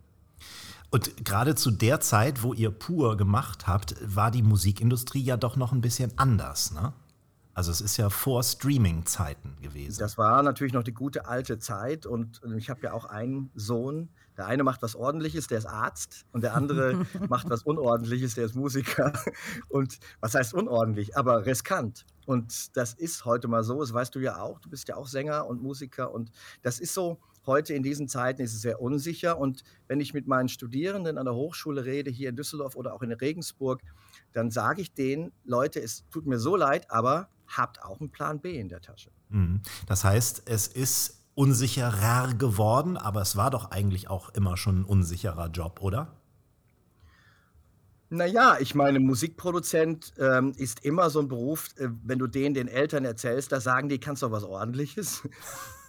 [SPEAKER 2] Und gerade zu der Zeit, wo ihr pur gemacht habt, war die Musikindustrie ja doch noch ein bisschen anders, ne? Also es ist ja vor Streaming-Zeiten gewesen.
[SPEAKER 6] Das war natürlich noch die gute alte Zeit und ich habe ja auch einen Sohn, der eine macht was Ordentliches, der ist Arzt, und der andere [laughs] macht was Unordentliches, der ist Musiker. [laughs] Und was heißt unordentlich, aber riskant. Und das ist heute mal so, das weißt du ja auch, du bist ja auch Sänger und Musiker und das ist so, heute in diesen Zeiten ist es sehr unsicher und wenn ich mit meinen Studierenden an der Hochschule rede, hier in Düsseldorf oder auch in Regensburg, dann sage ich denen, Leute, es tut mir so leid, aber habt auch einen Plan B in der Tasche.
[SPEAKER 2] Mhm. Das heißt, es ist unsicherer geworden, aber es war doch eigentlich auch immer schon ein unsicherer Job, oder?
[SPEAKER 6] Naja, ich meine, Musikproduzent ähm, ist immer so ein Beruf, äh, wenn du den den Eltern erzählst, da sagen die, kannst du was Ordentliches.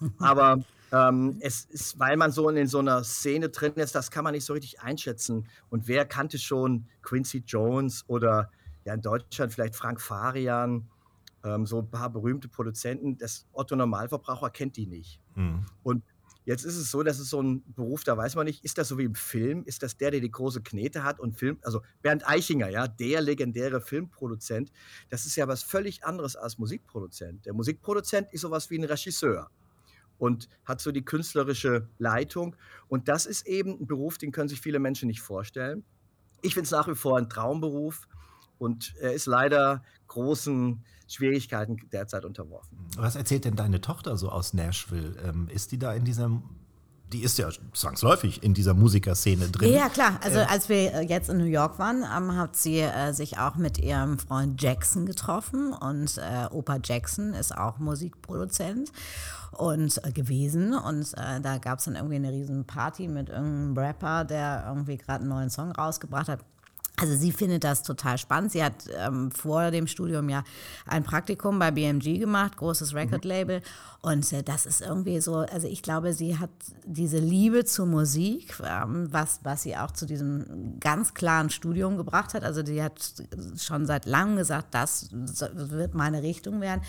[SPEAKER 6] [laughs] aber ähm, es ist, weil man so in so einer Szene drin ist, das kann man nicht so richtig einschätzen. Und wer kannte schon Quincy Jones oder ja in Deutschland vielleicht Frank Farian ähm, so ein paar berühmte Produzenten, das Otto Normalverbraucher kennt die nicht. Mhm. Und jetzt ist es so, dass es so ein Beruf, da weiß man nicht, ist das so wie im Film, ist das der, der die große Knete hat und Film, also Bernd Eichinger, ja, der legendäre Filmproduzent, das ist ja was völlig anderes als Musikproduzent. Der Musikproduzent ist sowas wie ein Regisseur und hat so die künstlerische Leitung. Und das ist eben ein Beruf, den können sich viele Menschen nicht vorstellen. Ich finde es nach wie vor ein Traumberuf und er ist leider großen Schwierigkeiten derzeit unterworfen.
[SPEAKER 2] Was erzählt denn deine Tochter so aus Nashville? Ähm, ist die da in diesem die ist ja zwangsläufig in dieser Musikerszene drin.
[SPEAKER 3] Ja, klar. Also äh, als wir äh, jetzt in New York waren, ähm, hat sie äh, sich auch mit ihrem Freund Jackson getroffen und äh, Opa Jackson ist auch Musikproduzent und äh, gewesen und äh, da gab es dann irgendwie eine riesen Party mit irgendeinem Rapper, der irgendwie gerade einen neuen Song rausgebracht hat. Also sie findet das total spannend. Sie hat ähm, vor dem Studium ja ein Praktikum bei BMG gemacht, großes Record-Label. Und äh, das ist irgendwie so, also ich glaube, sie hat diese Liebe zur Musik, ähm, was, was sie auch zu diesem ganz klaren Studium gebracht hat. Also die hat schon seit langem gesagt, das wird meine Richtung werden.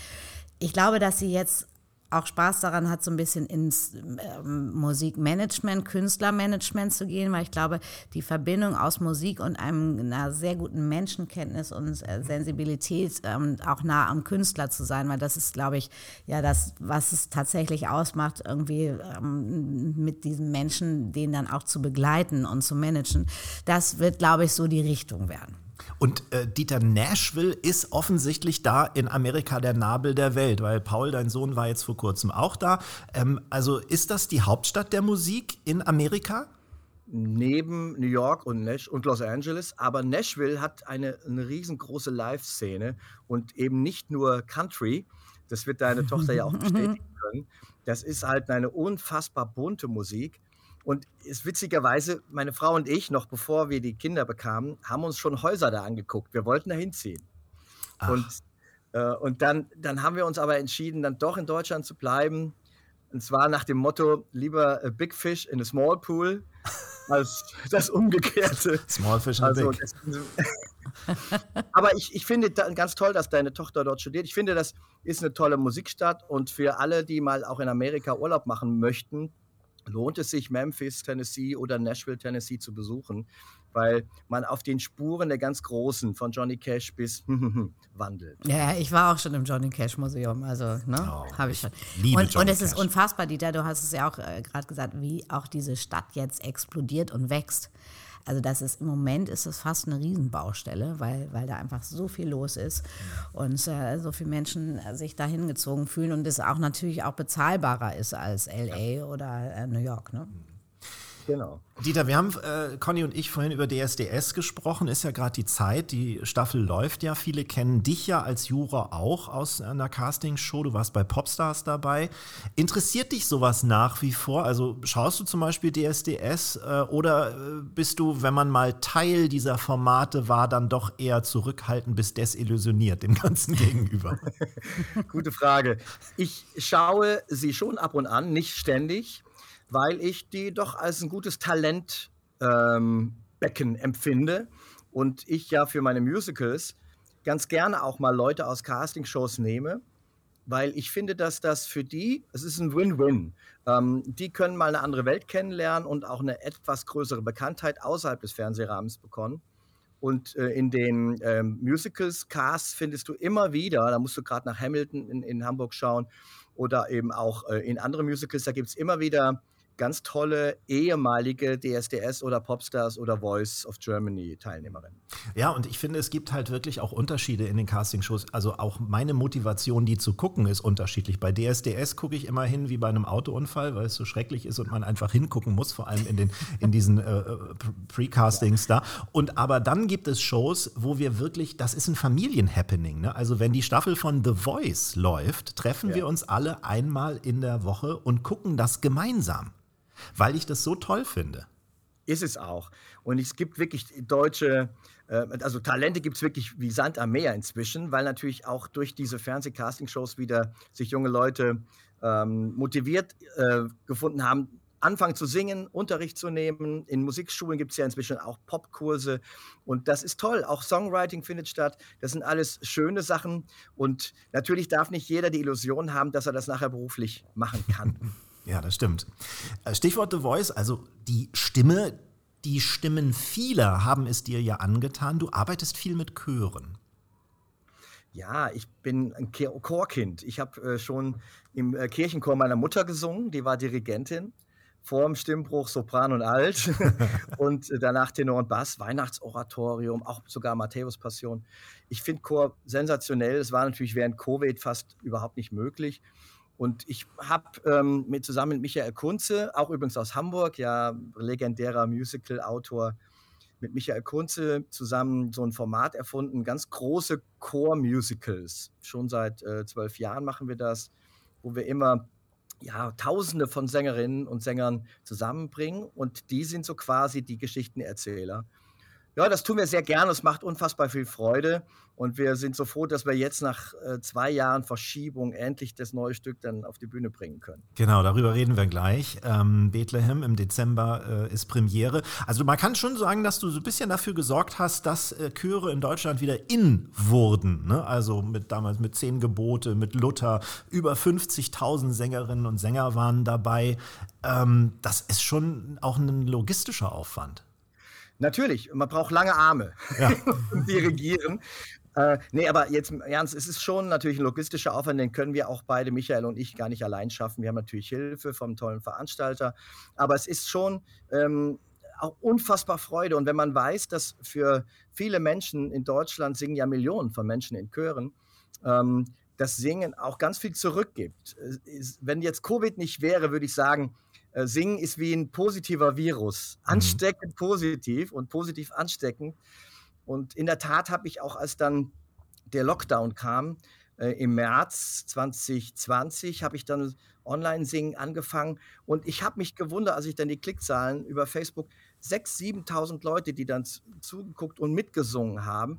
[SPEAKER 3] Ich glaube, dass sie jetzt auch Spaß daran hat, so ein bisschen ins ähm, Musikmanagement, Künstlermanagement zu gehen, weil ich glaube, die Verbindung aus Musik und einem, einer sehr guten Menschenkenntnis und äh, Sensibilität ähm, auch nah am Künstler zu sein, weil das ist, glaube ich, ja das, was es tatsächlich ausmacht, irgendwie ähm, mit diesen Menschen, den dann auch zu begleiten und zu managen. Das wird, glaube ich, so die Richtung werden.
[SPEAKER 2] Und äh, Dieter Nashville ist offensichtlich da in Amerika der Nabel der Welt, weil Paul, dein Sohn, war jetzt vor kurzem auch da. Ähm, also ist das die Hauptstadt der Musik in Amerika?
[SPEAKER 6] Neben New York und, Nash und Los Angeles, aber Nashville hat eine, eine riesengroße Live-Szene und eben nicht nur Country, das wird deine Tochter ja auch [laughs] bestätigen können. Das ist halt eine unfassbar bunte Musik und ist witzigerweise, meine Frau und ich, noch bevor wir die Kinder bekamen, haben uns schon Häuser da angeguckt. Wir wollten da hinziehen. Und, äh, und dann, dann haben wir uns aber entschieden, dann doch in Deutschland zu bleiben. Und zwar nach dem Motto, lieber a big fish in a small pool. [laughs] als das Umgekehrte.
[SPEAKER 2] Small fish in
[SPEAKER 6] Also,
[SPEAKER 2] big.
[SPEAKER 6] das, [laughs] aber ich, ich finde da, ganz toll, dass deine Tochter dort studiert. Ich finde, das ist eine tolle Musikstadt und für alle, die mal auch in Amerika Urlaub machen möchten, lohnt es sich, Memphis, Tennessee oder Nashville, Tennessee zu besuchen, weil man auf den Spuren der ganz Großen, von Johnny Cash bis [laughs] wandelt.
[SPEAKER 3] Ja, ich war auch schon im Johnny Cash Museum, also ne,
[SPEAKER 2] Oh,
[SPEAKER 3] habe ich schon.
[SPEAKER 2] liebe
[SPEAKER 3] und, und es ist
[SPEAKER 2] Cash.
[SPEAKER 3] unfassbar, Dieter, du hast es ja auch äh, gerade gesagt, wie auch diese Stadt jetzt explodiert und wächst. Also das ist im Moment ist es fast eine Riesenbaustelle, weil, weil da einfach so viel los ist und äh, so viele Menschen äh, sich da hingezogen fühlen und es auch natürlich auch bezahlbarer ist als LA oder äh, New York. Ne?
[SPEAKER 6] Genau.
[SPEAKER 2] Dieter, wir haben, äh, Conny und ich, vorhin über DSDS gesprochen. Ist ja gerade die Zeit. Die Staffel läuft ja. Viele kennen dich ja als Juror auch aus einer Castingshow. Du warst bei Popstars dabei. Interessiert dich sowas nach wie vor? Also schaust du zum Beispiel DSDS äh, oder äh, bist du, wenn man mal Teil dieser Formate war, dann doch eher zurückhaltend bis desillusioniert dem Ganzen [laughs] gegenüber?
[SPEAKER 6] Gute Frage. Ich schaue sie schon ab und an, nicht ständig, weil ich die doch als ein gutes Talentbecken ähm, empfinde und ich ja für meine Musicals ganz gerne auch mal Leute aus Castingshows nehme, weil ich finde, dass das für die, es ist ein Win-Win. Ähm, die können mal eine andere Welt kennenlernen und auch eine etwas größere Bekanntheit außerhalb des Fernsehrahmens bekommen. Und äh, in den ähm, Musicals, Casts findest du immer wieder, da musst du gerade nach Hamilton in, in Hamburg schauen oder eben auch äh, in andere Musicals, da gibt es immer wieder ganz tolle ehemalige DSDS oder Popstars oder Voice of Germany Teilnehmerinnen.
[SPEAKER 2] Ja, und ich finde, es gibt halt wirklich auch Unterschiede in den Castingshows. Also auch meine Motivation, die zu gucken, ist unterschiedlich. Bei DSDS gucke ich immer hin wie bei einem Autounfall, weil es so schrecklich ist und man einfach hingucken muss, vor allem in, den, in diesen äh, Pre-Castings da. Und aber dann gibt es Shows, wo wir wirklich, das ist ein Familienhappening. Ne? Also wenn die Staffel von The Voice läuft, treffen
[SPEAKER 6] Ja.
[SPEAKER 2] wir uns alle einmal in der Woche und gucken das gemeinsam, weil ich das so toll finde.
[SPEAKER 6] Ist es auch. Und es gibt wirklich deutsche, äh, also Talente gibt es wirklich wie Sand am Meer inzwischen, weil natürlich auch durch diese Fernseh-Casting-Shows wieder sich junge Leute ähm, motiviert äh, gefunden haben, anfangen zu singen, Unterricht zu nehmen. In Musikschulen gibt es ja inzwischen auch Popkurse. Und das ist toll. Auch Songwriting findet statt. Das sind alles schöne Sachen. Und natürlich darf nicht jeder die Illusion haben, dass er das nachher beruflich machen kann. [laughs]
[SPEAKER 2] Ja, das stimmt. Äh, Stichwort The Voice, also die Stimme, die Stimmen vieler haben es dir ja angetan. Du arbeitest viel mit Chören.
[SPEAKER 6] Ja, ich bin ein Chorkind. Ich habe äh, schon im äh, Kirchenchor meiner Mutter gesungen, die war Dirigentin. Vor dem Stimmbruch Sopran und Alt [laughs] und äh, danach Tenor und Bass, Weihnachtsoratorium, auch sogar Matthäus Passion. Ich finde Chor sensationell. Es war natürlich während Covid fast überhaupt nicht möglich. Und ich habe ähm, mit, zusammen mit Michael Kunze, auch übrigens aus Hamburg, ja, legendärer Musical-Autor, mit Michael Kunze zusammen so ein Format erfunden, ganz große Chor-Musicals. Schon seit äh, zwölf Jahren machen wir das, wo wir immer ja, Tausende von Sängerinnen und Sängern zusammenbringen und die sind so quasi die Geschichtenerzähler. Ja, das tun wir sehr gerne. Es macht unfassbar viel Freude. Und wir sind so froh, dass wir jetzt nach äh, zwei Jahren Verschiebung endlich das neue Stück dann auf die Bühne bringen können.
[SPEAKER 2] Genau, darüber reden wir gleich. Ähm, Bethlehem im Dezember äh, ist Premiere. Also man kann schon sagen, dass du so ein bisschen dafür gesorgt hast, dass äh, Chöre in Deutschland wieder in wurden. Ne? Also mit damals mit Zehn Gebote, mit Luther, über 50.000 Sängerinnen und Sänger waren dabei. Ähm, das ist schon auch ein logistischer Aufwand.
[SPEAKER 6] Natürlich, man braucht lange Arme
[SPEAKER 2] Ja. [laughs]
[SPEAKER 6] zum Dirigieren. Äh, nee, aber jetzt Ernst, es ist schon natürlich ein logistischer Aufwand, den können wir auch beide, Michael und ich, gar nicht allein schaffen. Wir haben natürlich Hilfe vom tollen Veranstalter, aber es ist schon ähm, auch unfassbar Freude. Und wenn man weiß, dass für viele Menschen in Deutschland singen ja Millionen von Menschen in Chören, ähm, das Singen auch ganz viel zurückgibt. Ist- Wenn jetzt Covid nicht wäre, würde ich sagen, äh, Singen ist wie ein positiver Virus. Ansteckend positiv und positiv ansteckend. Und in der Tat habe ich auch, als dann der Lockdown kam, äh, im März 2020, habe ich dann Online-Singen angefangen. Und ich habe mich gewundert, als ich dann die Klickzahlen über Facebook, 6.000, 7.000 Leute, die dann zu- zugeguckt und mitgesungen haben.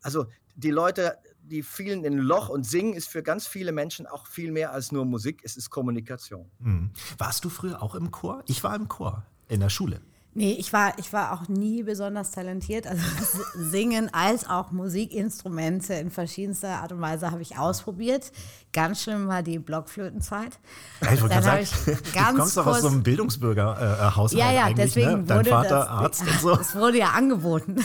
[SPEAKER 6] Also die Leute, die fielen in ein Loch und Singen ist für ganz viele Menschen auch viel mehr als nur Musik, es ist Kommunikation.
[SPEAKER 2] Hm. Warst du früher auch im Chor? Ich war im Chor in der Schule.
[SPEAKER 3] Nee, ich war, ich war auch nie besonders talentiert. Also [laughs] Singen als auch Musikinstrumente in verschiedenster Art und Weise habe ich ausprobiert. Ganz schlimm war die Blockflötenzeit.
[SPEAKER 2] Ja, ich wollte gerade sagen, [laughs] du kommst doch aus so einem Bildungsbürgerhaushalt
[SPEAKER 3] Ja, ja,
[SPEAKER 2] eigentlich,
[SPEAKER 3] deswegen
[SPEAKER 2] ne? Dein
[SPEAKER 3] wurde
[SPEAKER 2] Vater
[SPEAKER 3] das,
[SPEAKER 2] Arzt und [laughs] so.
[SPEAKER 3] Es wurde ja angeboten.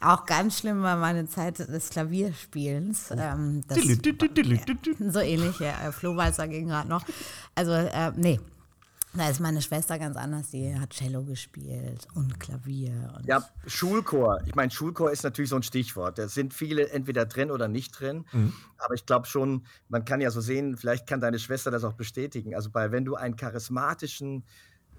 [SPEAKER 3] Auch ganz schlimm war meine Zeit des Klavierspielens. Ähm, das, [laughs] so ähnlich, ja. Äh, Flohwalzer ging gerade noch. Also, äh, nee. Da ist meine Schwester ganz anders, die hat Cello gespielt und Klavier. Und
[SPEAKER 6] Ja, Schulchor. Ich meine, Schulchor ist natürlich so ein Stichwort. Da sind viele entweder drin oder nicht drin. Aber ich glaube schon, man kann ja so sehen, vielleicht kann deine Schwester das auch bestätigen. Also bei, wenn du einen charismatischen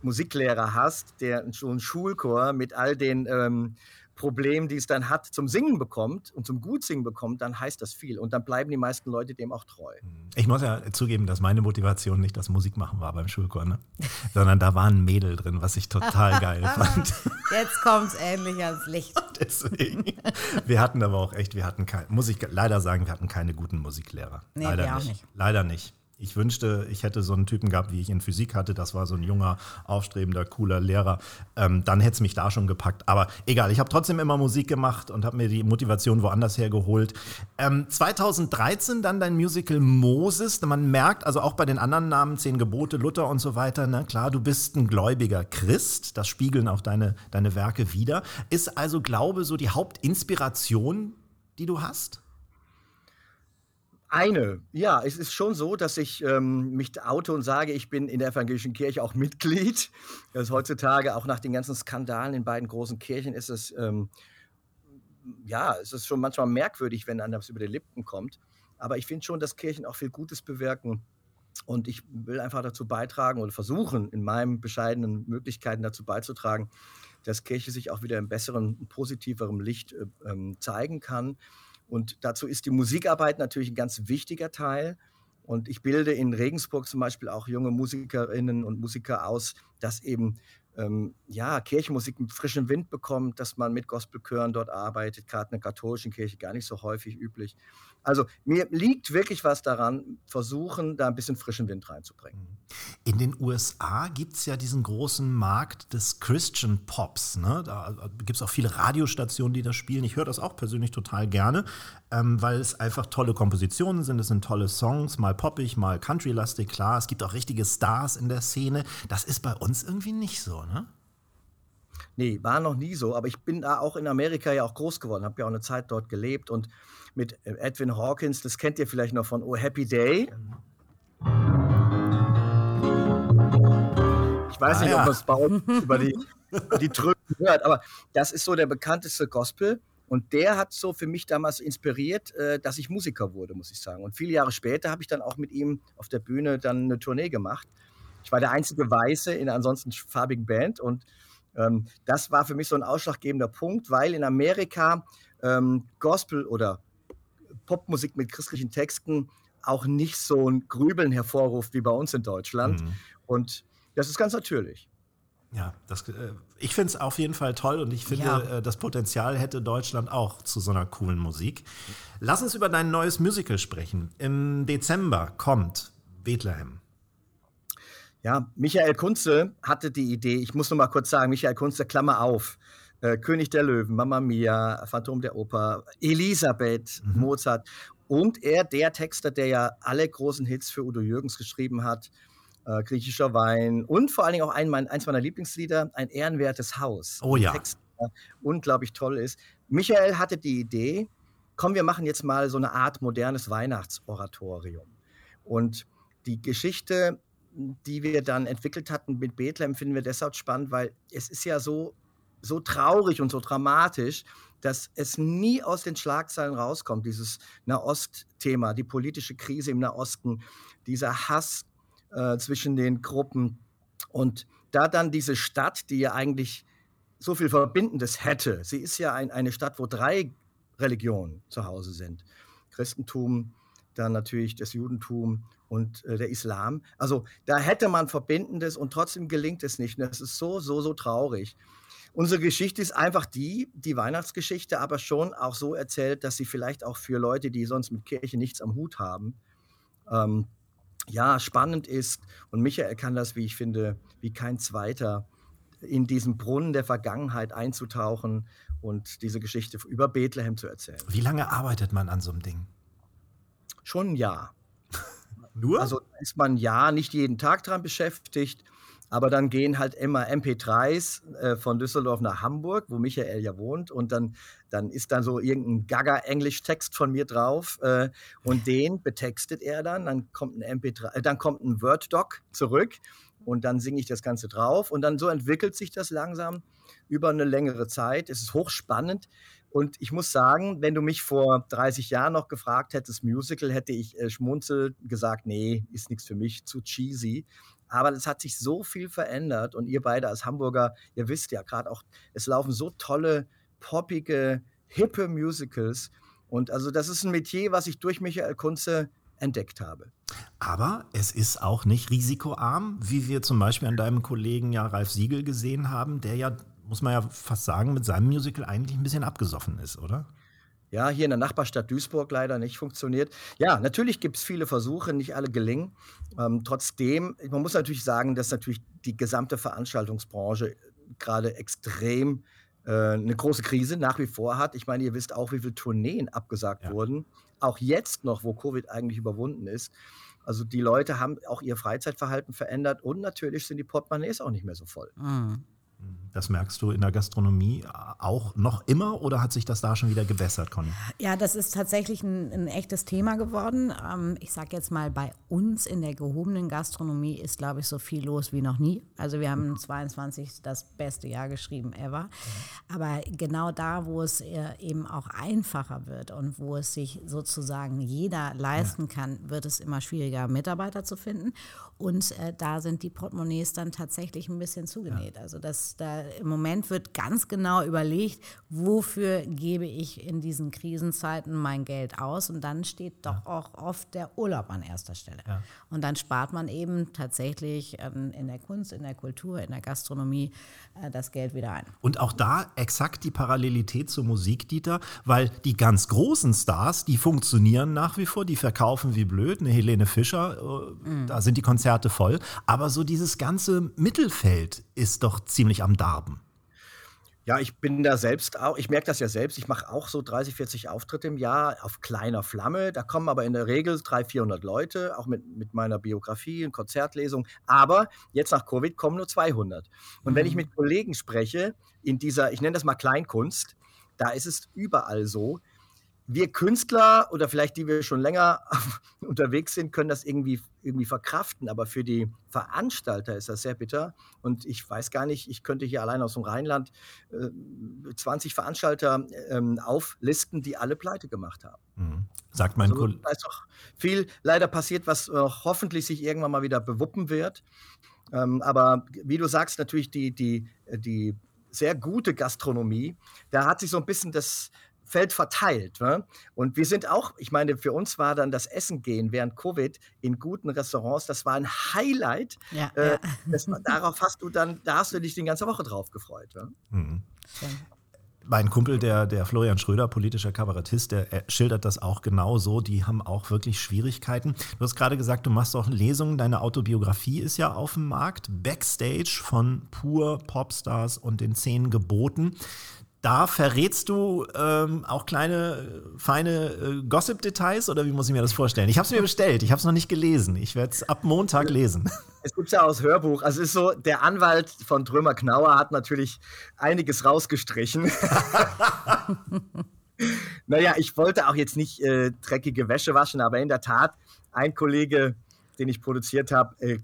[SPEAKER 6] Musiklehrer hast, der so einen Schulchor mit all den ähm, Problemen, die es dann hat, zum Singen bekommt und zum Gutsingen bekommt, dann heißt das viel. Und dann bleiben die meisten Leute dem auch treu.
[SPEAKER 2] Ich muss ja zugeben, dass meine Motivation nicht das Musikmachen war beim Schulchor, ne? sondern da war ein Mädel drin, was ich total geil [laughs] fand.
[SPEAKER 3] Jetzt kommt es endlich ans Licht. [laughs]
[SPEAKER 2] Deswegen. Wir hatten aber auch echt, wir hatten kein, muss ich leider sagen, wir hatten keine guten Musiklehrer.
[SPEAKER 3] Nee,
[SPEAKER 2] leider
[SPEAKER 3] wir auch
[SPEAKER 2] nicht.
[SPEAKER 3] nicht.
[SPEAKER 2] Leider nicht. Ich wünschte, ich hätte so einen Typen gehabt, wie ich in Physik hatte. Das war so ein junger, aufstrebender, cooler Lehrer. Ähm, dann hätte es mich da schon gepackt. Aber egal, ich habe trotzdem immer Musik gemacht und habe mir die Motivation woanders hergeholt. Ähm, 2013 dann dein Musical Moses. Man merkt, also auch bei den anderen Namen, Zehn Gebote, Luther und so weiter, na klar, du bist ein gläubiger Christ. Das spiegeln auch deine, deine Werke wieder. Ist also Glaube so die Hauptinspiration, die du hast?
[SPEAKER 6] Eine, ja, es ist schon so, dass ich ähm, mich oute und sage, ich bin in der evangelischen Kirche auch Mitglied. Das ist heutzutage auch nach den ganzen Skandalen in beiden großen Kirchen ist es, ähm, ja, es ist schon manchmal merkwürdig, wenn einem das über die Lippen kommt. Aber ich finde schon, dass Kirchen auch viel Gutes bewirken. Und ich will einfach dazu beitragen oder versuchen, in meinen bescheidenen Möglichkeiten dazu beizutragen, dass Kirche sich auch wieder im besseren, positiveren Licht äh, ähm, zeigen kann. Und dazu ist die Musikarbeit natürlich ein ganz wichtiger Teil. Und ich bilde in Regensburg zum Beispiel auch junge Musikerinnen und Musiker aus, dass eben ähm, ja, Kirchenmusik mit frischem Wind bekommt, dass man mit Gospelchören dort arbeitet, gerade in der katholischen Kirche gar nicht so häufig üblich. Also mir liegt wirklich was daran, versuchen, da ein bisschen frischen Wind reinzubringen.
[SPEAKER 2] In den USA gibt es ja diesen großen Markt des Christian Pops. Ne? Da gibt es auch viele Radiostationen, die das spielen. Ich höre das auch persönlich total gerne, ähm, weil es einfach tolle Kompositionen sind. Es sind tolle Songs, mal poppig, mal countrylastig, klar. Es gibt auch richtige Stars in der Szene. Das ist bei uns irgendwie nicht so, ne?
[SPEAKER 6] Nee, war noch nie so, aber ich bin da auch in Amerika ja auch groß geworden, habe ja auch eine Zeit dort gelebt und mit äh, Edwin Hawkins, das kennt ihr vielleicht noch von Oh Happy Day. Ich weiß
[SPEAKER 2] Ah,
[SPEAKER 6] nicht,
[SPEAKER 2] ja.
[SPEAKER 6] ob man es bei uns [laughs] über die, die Tröten hört, aber das ist so der bekannteste Gospel. Und der hat so für mich damals inspiriert, äh, dass ich Musiker wurde, muss ich sagen. Und viele Jahre später habe ich dann auch mit ihm auf der Bühne dann eine Tournee gemacht. Ich war der einzige Weiße in einer ansonsten farbigen Band und ähm, das war für mich so ein ausschlaggebender Punkt, weil in Amerika ähm, Gospel oder Popmusik mit christlichen Texten auch nicht so ein Grübeln hervorruft wie bei uns in Deutschland.
[SPEAKER 2] Mhm.
[SPEAKER 6] Und das ist ganz natürlich.
[SPEAKER 2] Ja, das, äh, ich finde es auf jeden Fall toll und ich finde,
[SPEAKER 3] Ja.
[SPEAKER 2] äh, das Potenzial hätte Deutschland auch zu so einer coolen Musik. Lass uns über dein neues Musical sprechen. Im Dezember kommt Bethlehem.
[SPEAKER 6] Ja, Michael Kunze hatte die Idee, ich muss noch mal kurz sagen, Michael Kunze, Klammer auf, äh, König der Löwen, Mamma Mia, Phantom der Oper, Elisabeth, Mozart und er, der Texter, der ja alle großen Hits für Udo Jürgens geschrieben hat, äh, Griechischer Wein und vor allen Dingen auch ein, mein, eins meiner Lieblingslieder, Ein ehrenwertes Haus.
[SPEAKER 2] Oh ja.
[SPEAKER 6] Text, der unglaublich toll ist. Michael hatte die Idee, komm, wir machen jetzt mal so eine Art modernes Weihnachtsoratorium. Und die Geschichte, die wir dann entwickelt hatten mit Bethlehem, finden wir deshalb spannend, weil es ist ja so, so traurig und so dramatisch, dass es nie aus den Schlagzeilen rauskommt, dieses Nahost-Thema, die politische Krise im Nahosten, dieser Hass äh, zwischen den Gruppen. Und da dann diese Stadt, die ja eigentlich so viel Verbindendes hätte, sie ist ja ein, eine Stadt, wo drei Religionen zu Hause sind. Christentum, dann natürlich das Judentum und äh, der Islam. Also da hätte man Verbindendes und trotzdem gelingt es nicht. Und das ist so, so, so traurig. Unsere Geschichte ist einfach die, die Weihnachtsgeschichte, aber schon auch so erzählt, dass sie vielleicht auch für Leute, die sonst mit Kirche nichts am Hut haben, ähm, ja, spannend ist. Und Michael kann das, wie ich finde, wie kein zweiter in diesen Brunnen der Vergangenheit einzutauchen und diese Geschichte über Bethlehem zu erzählen.
[SPEAKER 2] Wie lange arbeitet man an so einem Ding?
[SPEAKER 6] Schon ein Jahr. [laughs]
[SPEAKER 2] Nur?
[SPEAKER 6] Also ist man ja nicht jeden Tag dran beschäftigt, aber dann gehen halt immer MP3s äh, von Düsseldorf nach Hamburg, wo Michael ja wohnt, und dann, dann ist da so irgendein Gaga-Englisch-Text von mir drauf äh, und den betextet er dann. Dann kommt ein MP3, äh, dann kommt ein Word-Doc zurück und dann singe ich das Ganze drauf und dann so entwickelt sich das langsam über eine längere Zeit. Es ist hochspannend. Und ich muss sagen, wenn du mich vor 30 Jahren noch gefragt hättest, Musical, hätte ich äh, schmunzelnd gesagt, nee, ist nichts für mich, zu cheesy. Aber es hat sich so viel verändert und ihr beide als Hamburger, ihr wisst ja gerade auch, es laufen so tolle, poppige, hippe Musicals. Und also das ist ein Metier, was ich durch Michael Kunze entdeckt habe.
[SPEAKER 2] Aber es ist auch nicht risikoarm, wie wir zum Beispiel an deinem Kollegen ja Ralf Siegel gesehen haben, der ja muss man ja fast sagen, mit seinem Musical eigentlich ein bisschen abgesoffen ist, oder?
[SPEAKER 6] Ja, hier in der Nachbarstadt Duisburg leider nicht funktioniert. Ja, natürlich gibt es viele Versuche, nicht alle gelingen. Ähm, trotzdem, man muss natürlich sagen, dass natürlich die gesamte Veranstaltungsbranche gerade extrem äh, eine große Krise nach wie vor hat. Ich meine, ihr wisst auch, wie viele Tourneen abgesagt ja. wurden. Auch jetzt noch, wo Covid eigentlich überwunden ist. Also die Leute haben auch ihr Freizeitverhalten verändert und natürlich sind die Portemonnaies auch nicht mehr so voll. Mhm.
[SPEAKER 2] Das merkst du in der Gastronomie auch noch immer oder hat sich das da schon wieder gebessert, Conny?
[SPEAKER 3] Ja, das ist tatsächlich ein, ein echtes Thema geworden. Ähm, ich sage jetzt mal, bei uns in der gehobenen Gastronomie ist, glaube ich, so viel los wie noch nie. Also wir haben 22 das beste Jahr geschrieben ever. Aber genau da, wo es eben auch einfacher wird und wo es sich sozusagen jeder leisten kann, wird es immer schwieriger, Mitarbeiter zu finden. Und äh, da sind die Portemonnaies dann tatsächlich ein bisschen zugenäht. Also das da im Moment wird ganz genau überlegt, wofür gebe ich in diesen Krisenzeiten mein Geld aus und dann steht doch ja. auch oft der Urlaub an erster Stelle. Ja. Und dann spart man eben tatsächlich ähm, in der Kunst, in der Kultur, in der Gastronomie äh, das Geld wieder ein.
[SPEAKER 2] Und auch da exakt die Parallelität zur Musik, Dieter, weil die ganz großen Stars, die funktionieren nach wie vor, die verkaufen wie blöd, eine Helene Fischer, äh, mhm. da sind die Konzerte voll, aber so dieses ganze Mittelfeld ist doch ziemlich am Darben.
[SPEAKER 6] Ja, ich bin da selbst auch, ich merke das ja selbst, ich mache auch so 30, 40 Auftritte im Jahr auf kleiner Flamme. Da kommen aber in der Regel 300, 400 Leute, auch mit, mit meiner Biografie und Konzertlesung. Aber jetzt nach Covid kommen nur 200. Und mhm. wenn ich mhm. mit Kollegen spreche, in dieser, ich nenne das mal Kleinkunst, da ist es überall so, wir Künstler oder vielleicht die wir schon länger [laughs] unterwegs sind, können das irgendwie, irgendwie verkraften. Aber für die Veranstalter ist das sehr bitter. Und ich weiß gar nicht, ich könnte hier allein aus dem Rheinland äh, 20 Veranstalter ähm, auflisten, die alle pleite gemacht haben.
[SPEAKER 2] Mhm. Sagt mein
[SPEAKER 6] also, Da ist doch viel leider passiert, was äh, hoffentlich sich irgendwann mal wieder bewuppen wird. Ähm, aber wie du sagst, natürlich die, die, die sehr gute Gastronomie, da hat sich so ein bisschen das, Feld verteilt. Ne? Und wir sind auch, ich meine, für uns war dann das Essen gehen während Covid in guten Restaurants, das war ein Highlight. Ja, äh, ja. Das, darauf hast du dann, da hast du dich die ganze Woche drauf gefreut. Ne? Mhm.
[SPEAKER 2] Mein Kumpel, der, der Florian Schröder, politischer Kabarettist, der schildert das auch genau so. Die haben auch wirklich Schwierigkeiten. Du hast gerade gesagt, du machst auch Lesungen. Deine Autobiografie ist ja auf dem Markt. Backstage von Pur, Popstars und den Zehn Geboten da verrätst du ähm, auch kleine, feine äh, Gossip-Details oder wie muss ich mir das vorstellen? Ich habe es mir bestellt, ich habe es noch nicht gelesen. Ich werde es ab Montag lesen. [laughs]
[SPEAKER 6] Es gibt ja aus Hörbuch. Also es ist so, der Anwalt von Trömer Knauer hat natürlich einiges rausgestrichen. [laughs] naja, ich wollte auch jetzt nicht äh, dreckige Wäsche waschen, aber in der Tat, ein Kollege, den ich produziert habe, äh,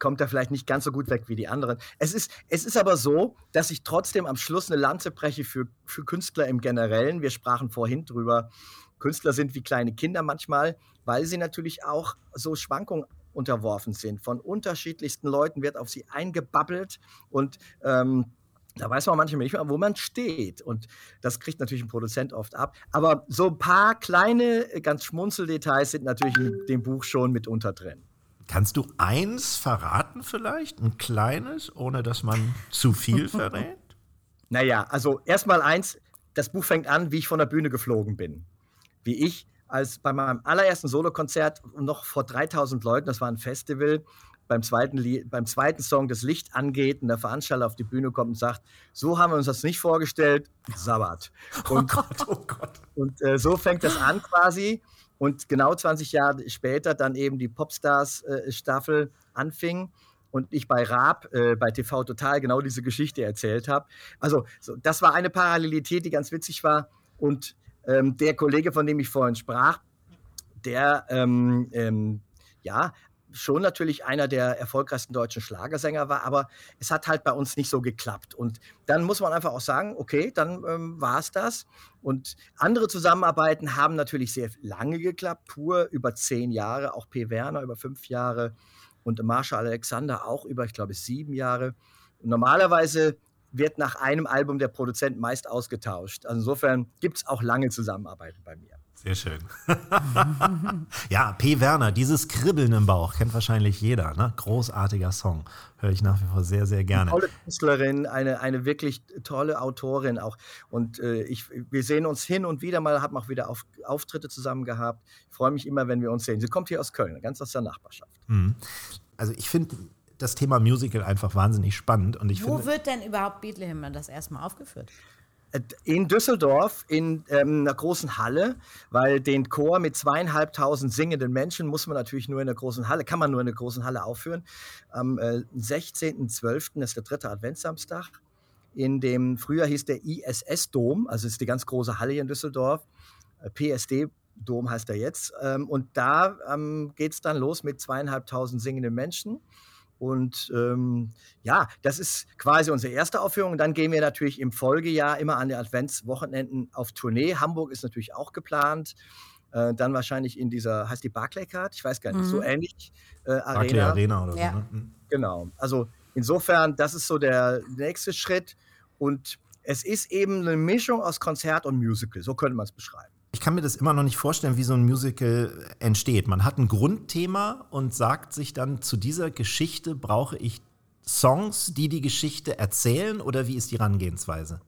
[SPEAKER 6] kommt er vielleicht nicht ganz so gut weg wie die anderen. Es ist, es ist aber so, dass ich trotzdem am Schluss eine Lanze breche für, für Künstler im Generellen. Wir sprachen vorhin drüber. Künstler sind wie kleine Kinder manchmal, weil sie natürlich auch so Schwankungen unterworfen sind. Von unterschiedlichsten Leuten wird auf sie eingebabbelt und ähm, da weiß man manchmal nicht mehr, wo man steht. Und das kriegt natürlich ein Produzent oft ab. Aber so ein paar kleine, ganz Schmunzeldetails sind natürlich in dem Buch schon mitunter drin.
[SPEAKER 2] Kannst du eins verraten vielleicht? Ein kleines, ohne dass man zu viel [laughs] verrät?
[SPEAKER 6] Naja, also erstmal eins, das Buch fängt an, wie ich von der Bühne geflogen bin. Wie ich als bei meinem allerersten Solokonzert noch vor 3000 Leuten, das war ein Festival, beim zweiten, Lied, beim zweiten Song das Licht angeht und der Veranstalter auf die Bühne kommt und sagt, so haben wir uns das nicht vorgestellt, Sabbat. Und,
[SPEAKER 2] Oh Gott, oh Gott.
[SPEAKER 6] und äh, so fängt das an quasi. Und genau 20 Jahre später dann eben die Popstars-Staffel anfing und ich bei Raab, äh, bei TV Total genau diese Geschichte erzählt habe. Also so, das war eine Parallelität, die ganz witzig war. Und ähm, der Kollege, von dem ich vorhin sprach, der ähm, ähm, ja schon natürlich einer der erfolgreichsten deutschen Schlagersänger war, aber es hat halt bei uns nicht so geklappt. Und dann muss man einfach auch sagen, okay, dann ähm, war es das. Und andere Zusammenarbeiten haben natürlich sehr lange geklappt, pur über zehn Jahre, auch P. Werner über fünf Jahre und Marshall Alexander auch über, ich glaube, sieben Jahre. Und normalerweise wird nach einem Album der Produzent meist ausgetauscht. Also insofern gibt es auch lange Zusammenarbeiten bei mir.
[SPEAKER 2] Sehr schön. [laughs] ja, P. Werner, dieses Kribbeln im Bauch kennt wahrscheinlich jeder. Ne? Großartiger Song. Höre ich nach wie vor sehr, sehr gerne.
[SPEAKER 6] Tolle Künstlerin, eine, eine wirklich tolle Autorin auch. Und äh, ich, wir sehen uns hin und wieder mal, haben auch wieder auf, Auftritte zusammen gehabt. Ich freue mich immer, wenn wir uns sehen. Sie kommt hier aus Köln, ganz aus der Nachbarschaft.
[SPEAKER 2] Mhm. Also ich finde das Thema Musical einfach wahnsinnig spannend. Und ich
[SPEAKER 3] Wo
[SPEAKER 2] finde,
[SPEAKER 3] wird denn überhaupt Bethlehem das erstmal aufgeführt?
[SPEAKER 6] In Düsseldorf in ähm, einer großen Halle, weil den Chor mit zweieinhalbtausend singenden Menschen muss man natürlich nur in einer großen Halle, kann man nur in einer großen Halle aufführen. Am äh, 16.12. ist der dritte Adventssamstag. In dem Frühjahr hieß der ISS-Dom, also ist die ganz große Halle hier in Düsseldorf. Äh, PSD Dom heißt er jetzt. Ähm, und da ähm, geht es dann los mit zweieinhalbtausend singenden Menschen. Und ähm, ja, das ist quasi unsere erste Aufführung. Und dann gehen wir natürlich im Folgejahr immer an den Adventswochenenden auf Tournee. Hamburg ist natürlich auch geplant. Äh, dann wahrscheinlich in dieser, heißt die Barclaycard? Ich weiß gar nicht, so ähnlich. Äh, Arena.
[SPEAKER 2] Barclay Arena oder
[SPEAKER 3] Ja.
[SPEAKER 2] so. Ne? Mhm.
[SPEAKER 6] Genau. Also insofern, das ist so der nächste Schritt. Und es ist eben eine Mischung aus Konzert und Musical. So könnte man es beschreiben.
[SPEAKER 2] Ich kann mir das immer noch nicht vorstellen, wie so ein Musical entsteht. Man hat ein Grundthema und sagt sich dann, zu dieser Geschichte brauche ich Songs, die die Geschichte erzählen oder wie ist die Herangehensweise?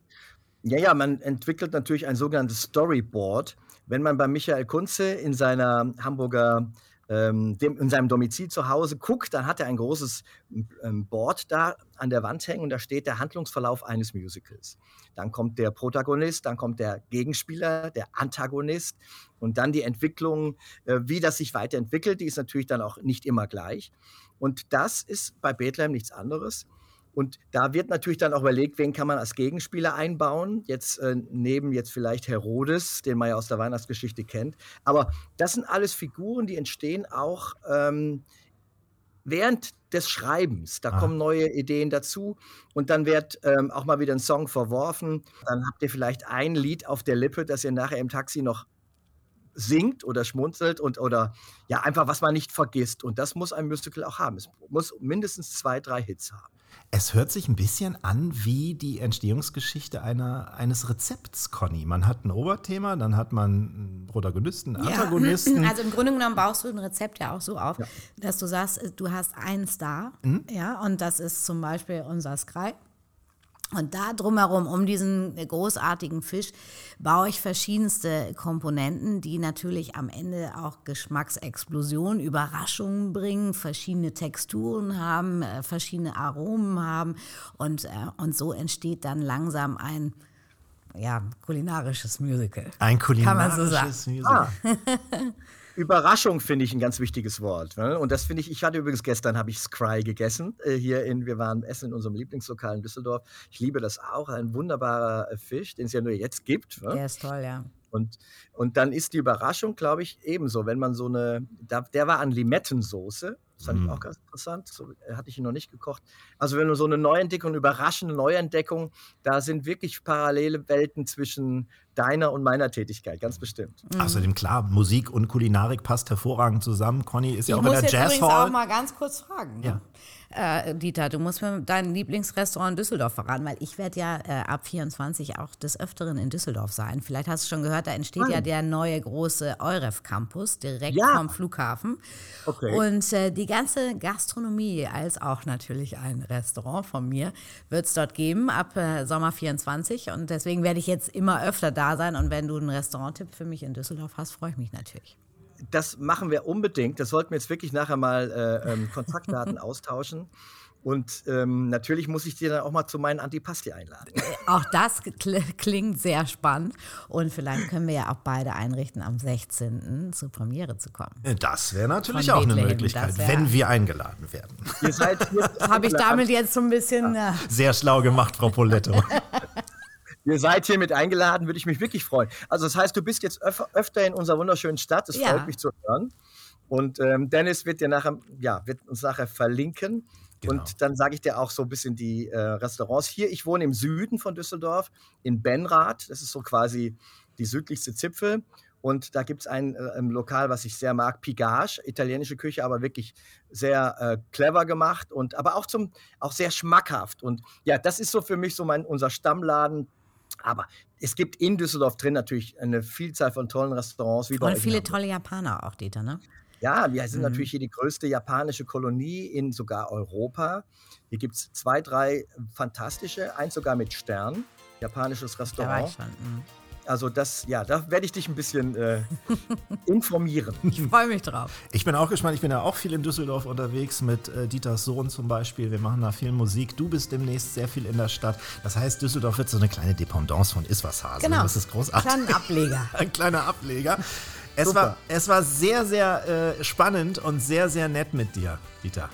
[SPEAKER 6] Ja, ja, man entwickelt natürlich ein sogenanntes Storyboard. Wenn man bei Michael Kunze in seiner Hamburger, ähm, dem, in seinem Domizil zu Hause guckt, dann hat er ein großes ähm, Board da an der Wand hängen und da steht der Handlungsverlauf eines Musicals. Dann kommt der Protagonist, dann kommt der Gegenspieler, der Antagonist und dann die Entwicklung, äh, wie das sich weiterentwickelt, die ist natürlich dann auch nicht immer gleich. Und das ist bei Bethlehem nichts anderes. Und da wird natürlich dann auch überlegt, wen kann man als Gegenspieler einbauen. Jetzt äh, neben jetzt vielleicht Herodes, den man ja aus der Weihnachtsgeschichte kennt. Aber das sind alles Figuren, die entstehen auch ähm, während des Schreibens. Da
[SPEAKER 2] Ah.
[SPEAKER 6] kommen neue Ideen dazu und dann wird ähm, auch mal wieder ein Song verworfen. Dann habt ihr vielleicht ein Lied auf der Lippe, das ihr nachher im Taxi noch singt oder schmunzelt und oder ja einfach was man nicht vergisst und das muss ein Musical auch haben. Es muss mindestens zwei, drei Hits haben.
[SPEAKER 2] Es hört sich ein bisschen an wie die Entstehungsgeschichte einer, eines Rezepts, Conny. Man hat ein Oberthema, dann hat man einen Protagonisten, einen Antagonisten. [laughs]
[SPEAKER 3] Also im Grunde genommen baust du ein Rezept ja auch so auf, dass du sagst, du hast einen Star,
[SPEAKER 2] Mhm.
[SPEAKER 3] ja, und das ist zum Beispiel unser Sky. Und da drumherum, um diesen großartigen Fisch, baue ich verschiedenste Komponenten, die natürlich am Ende auch Geschmacksexplosionen, Überraschungen bringen, verschiedene Texturen haben, äh, verschiedene Aromen haben. Und, äh, und so entsteht dann langsam ein ja, kulinarisches Musical.
[SPEAKER 2] Ein
[SPEAKER 3] man so
[SPEAKER 2] kulinarisches
[SPEAKER 3] sagen. [laughs]
[SPEAKER 6] Überraschung finde ich ein ganz wichtiges Wort. Ne? Und das finde ich, ich hatte übrigens gestern, habe ich Scry gegessen. Äh, hier in, wir waren essen in unserem Lieblingslokal in Düsseldorf. Ich liebe das auch. Ein wunderbarer äh, Fisch, den es ja nur jetzt gibt. Ne?
[SPEAKER 3] Der ist toll, ja.
[SPEAKER 6] Und, und dann ist die Überraschung, glaube ich, ebenso, wenn man so eine, da, der war an Limettensoße, das fand ich auch ganz interessant, so, äh, hatte ich ihn noch nicht gekocht. Also wenn du so eine Neuentdeckung, überraschende Neuentdeckung, da sind wirklich parallele Welten zwischen deiner und meiner Tätigkeit, ganz bestimmt.
[SPEAKER 2] Außerdem klar, Musik und Kulinarik passt hervorragend zusammen. Conny ist ja
[SPEAKER 3] Ich
[SPEAKER 2] auch in
[SPEAKER 3] muss
[SPEAKER 2] der
[SPEAKER 3] jetzt übrigens auch
[SPEAKER 2] Jazzhall.
[SPEAKER 3] mal ganz kurz fragen. ne?
[SPEAKER 2] Ja.
[SPEAKER 3] Äh, Dieter, du musst mir dein Lieblingsrestaurant in Düsseldorf verraten, weil ich werde ja äh, ab 24 auch des Öfteren in Düsseldorf sein. Vielleicht hast du schon gehört, da entsteht ja der neue große Euref Campus direkt
[SPEAKER 6] Ja.
[SPEAKER 3] vom Flughafen.
[SPEAKER 6] Okay.
[SPEAKER 3] Und äh, die ganze Gastronomie, als auch natürlich ein Restaurant von mir, wird es dort geben ab äh, Sommer 24. Und deswegen werde ich jetzt immer öfter da sein. Und wenn du einen Restauranttipp für mich in Düsseldorf hast, freue ich mich natürlich.
[SPEAKER 6] das machen wir unbedingt. Das sollten wir jetzt wirklich nachher mal äh, ähm, Kontaktdaten [laughs] austauschen. Und ähm, natürlich muss ich dir dann auch mal zu meinen Antipasti einladen.
[SPEAKER 3] Auch das kl klingt sehr spannend. Und vielleicht können wir ja auch beide einrichten, am 16. zur Premiere zu kommen.
[SPEAKER 2] Das wäre natürlich
[SPEAKER 3] Von
[SPEAKER 2] auch eine
[SPEAKER 3] Bethlehem,
[SPEAKER 2] Möglichkeit,
[SPEAKER 3] das wär-
[SPEAKER 2] wenn wir eingeladen werden.
[SPEAKER 6] Ihr seid [laughs] hier,
[SPEAKER 3] Habe ich damit jetzt so ein bisschen. Äh,
[SPEAKER 2] Sehr schlau gemacht, Frau Poletto. [laughs]
[SPEAKER 6] ihr seid hiermit eingeladen, würde ich mich wirklich freuen. Also das heißt, du bist jetzt öf öfter in unserer wunderschönen Stadt. Das
[SPEAKER 3] Ja.
[SPEAKER 6] freut mich zu hören. Und ähm, Dennis wird dir nachher, ja, wird uns nachher verlinken.
[SPEAKER 2] Genau.
[SPEAKER 6] Und dann sage ich dir auch so ein bisschen die äh, Restaurants hier. Ich wohne im Süden von Düsseldorf, in Benrath. Das ist so quasi die südlichste Zipfel. Und da gibt es ein, äh, Lokal, was ich sehr mag, Pigage, italienische Küche, aber wirklich sehr äh, clever gemacht und aber auch zum auch sehr schmackhaft. Und ja, das ist so für mich so mein unser Stammladen. Aber es gibt in Düsseldorf drin natürlich eine Vielzahl von tollen Restaurants. Wie
[SPEAKER 3] und viele tolle Japaner auch, Dieter, ne?
[SPEAKER 6] Ja, wir sind natürlich hier die größte japanische Kolonie in sogar Europa. Hier gibt es zwei, drei fantastische, eins sogar mit Stern, japanisches
[SPEAKER 3] Da
[SPEAKER 6] Restaurant.
[SPEAKER 3] schon. mhm.
[SPEAKER 6] Also das, ja, da werde ich dich ein bisschen äh, [laughs] informieren.
[SPEAKER 3] Ich freue mich drauf.
[SPEAKER 2] Ich bin auch gespannt, ich bin ja auch viel in Düsseldorf unterwegs mit äh, Dieters Sohn zum Beispiel. Wir machen da viel Musik. Du bist demnächst sehr viel in der Stadt. Das heißt, Düsseldorf wird so eine kleine Dependance von Iswashase.
[SPEAKER 3] Genau.
[SPEAKER 2] Das ist großartig.
[SPEAKER 3] Kleinen Ableger. [laughs]
[SPEAKER 2] Ein kleiner Ableger. Es
[SPEAKER 6] Super.
[SPEAKER 2] war, es war sehr, sehr äh, spannend und sehr, sehr nett mit dir, Dieter.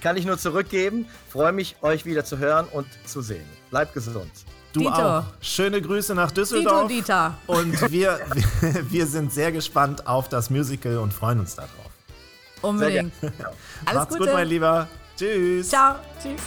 [SPEAKER 6] Kann ich nur zurückgeben. Freue mich, euch wieder zu hören und zu sehen. Bleibt gesund.
[SPEAKER 2] Du
[SPEAKER 3] Dito.
[SPEAKER 2] auch. Schöne Grüße nach Düsseldorf.
[SPEAKER 3] Dito, Dieter.
[SPEAKER 2] Und wir, wir, [laughs] wir sind sehr gespannt auf das Musical und freuen uns darauf.
[SPEAKER 3] Unbedingt. Alles
[SPEAKER 2] Macht's
[SPEAKER 3] Gute.
[SPEAKER 2] gut, mein Lieber. Tschüss.
[SPEAKER 3] Ciao. Tschüss.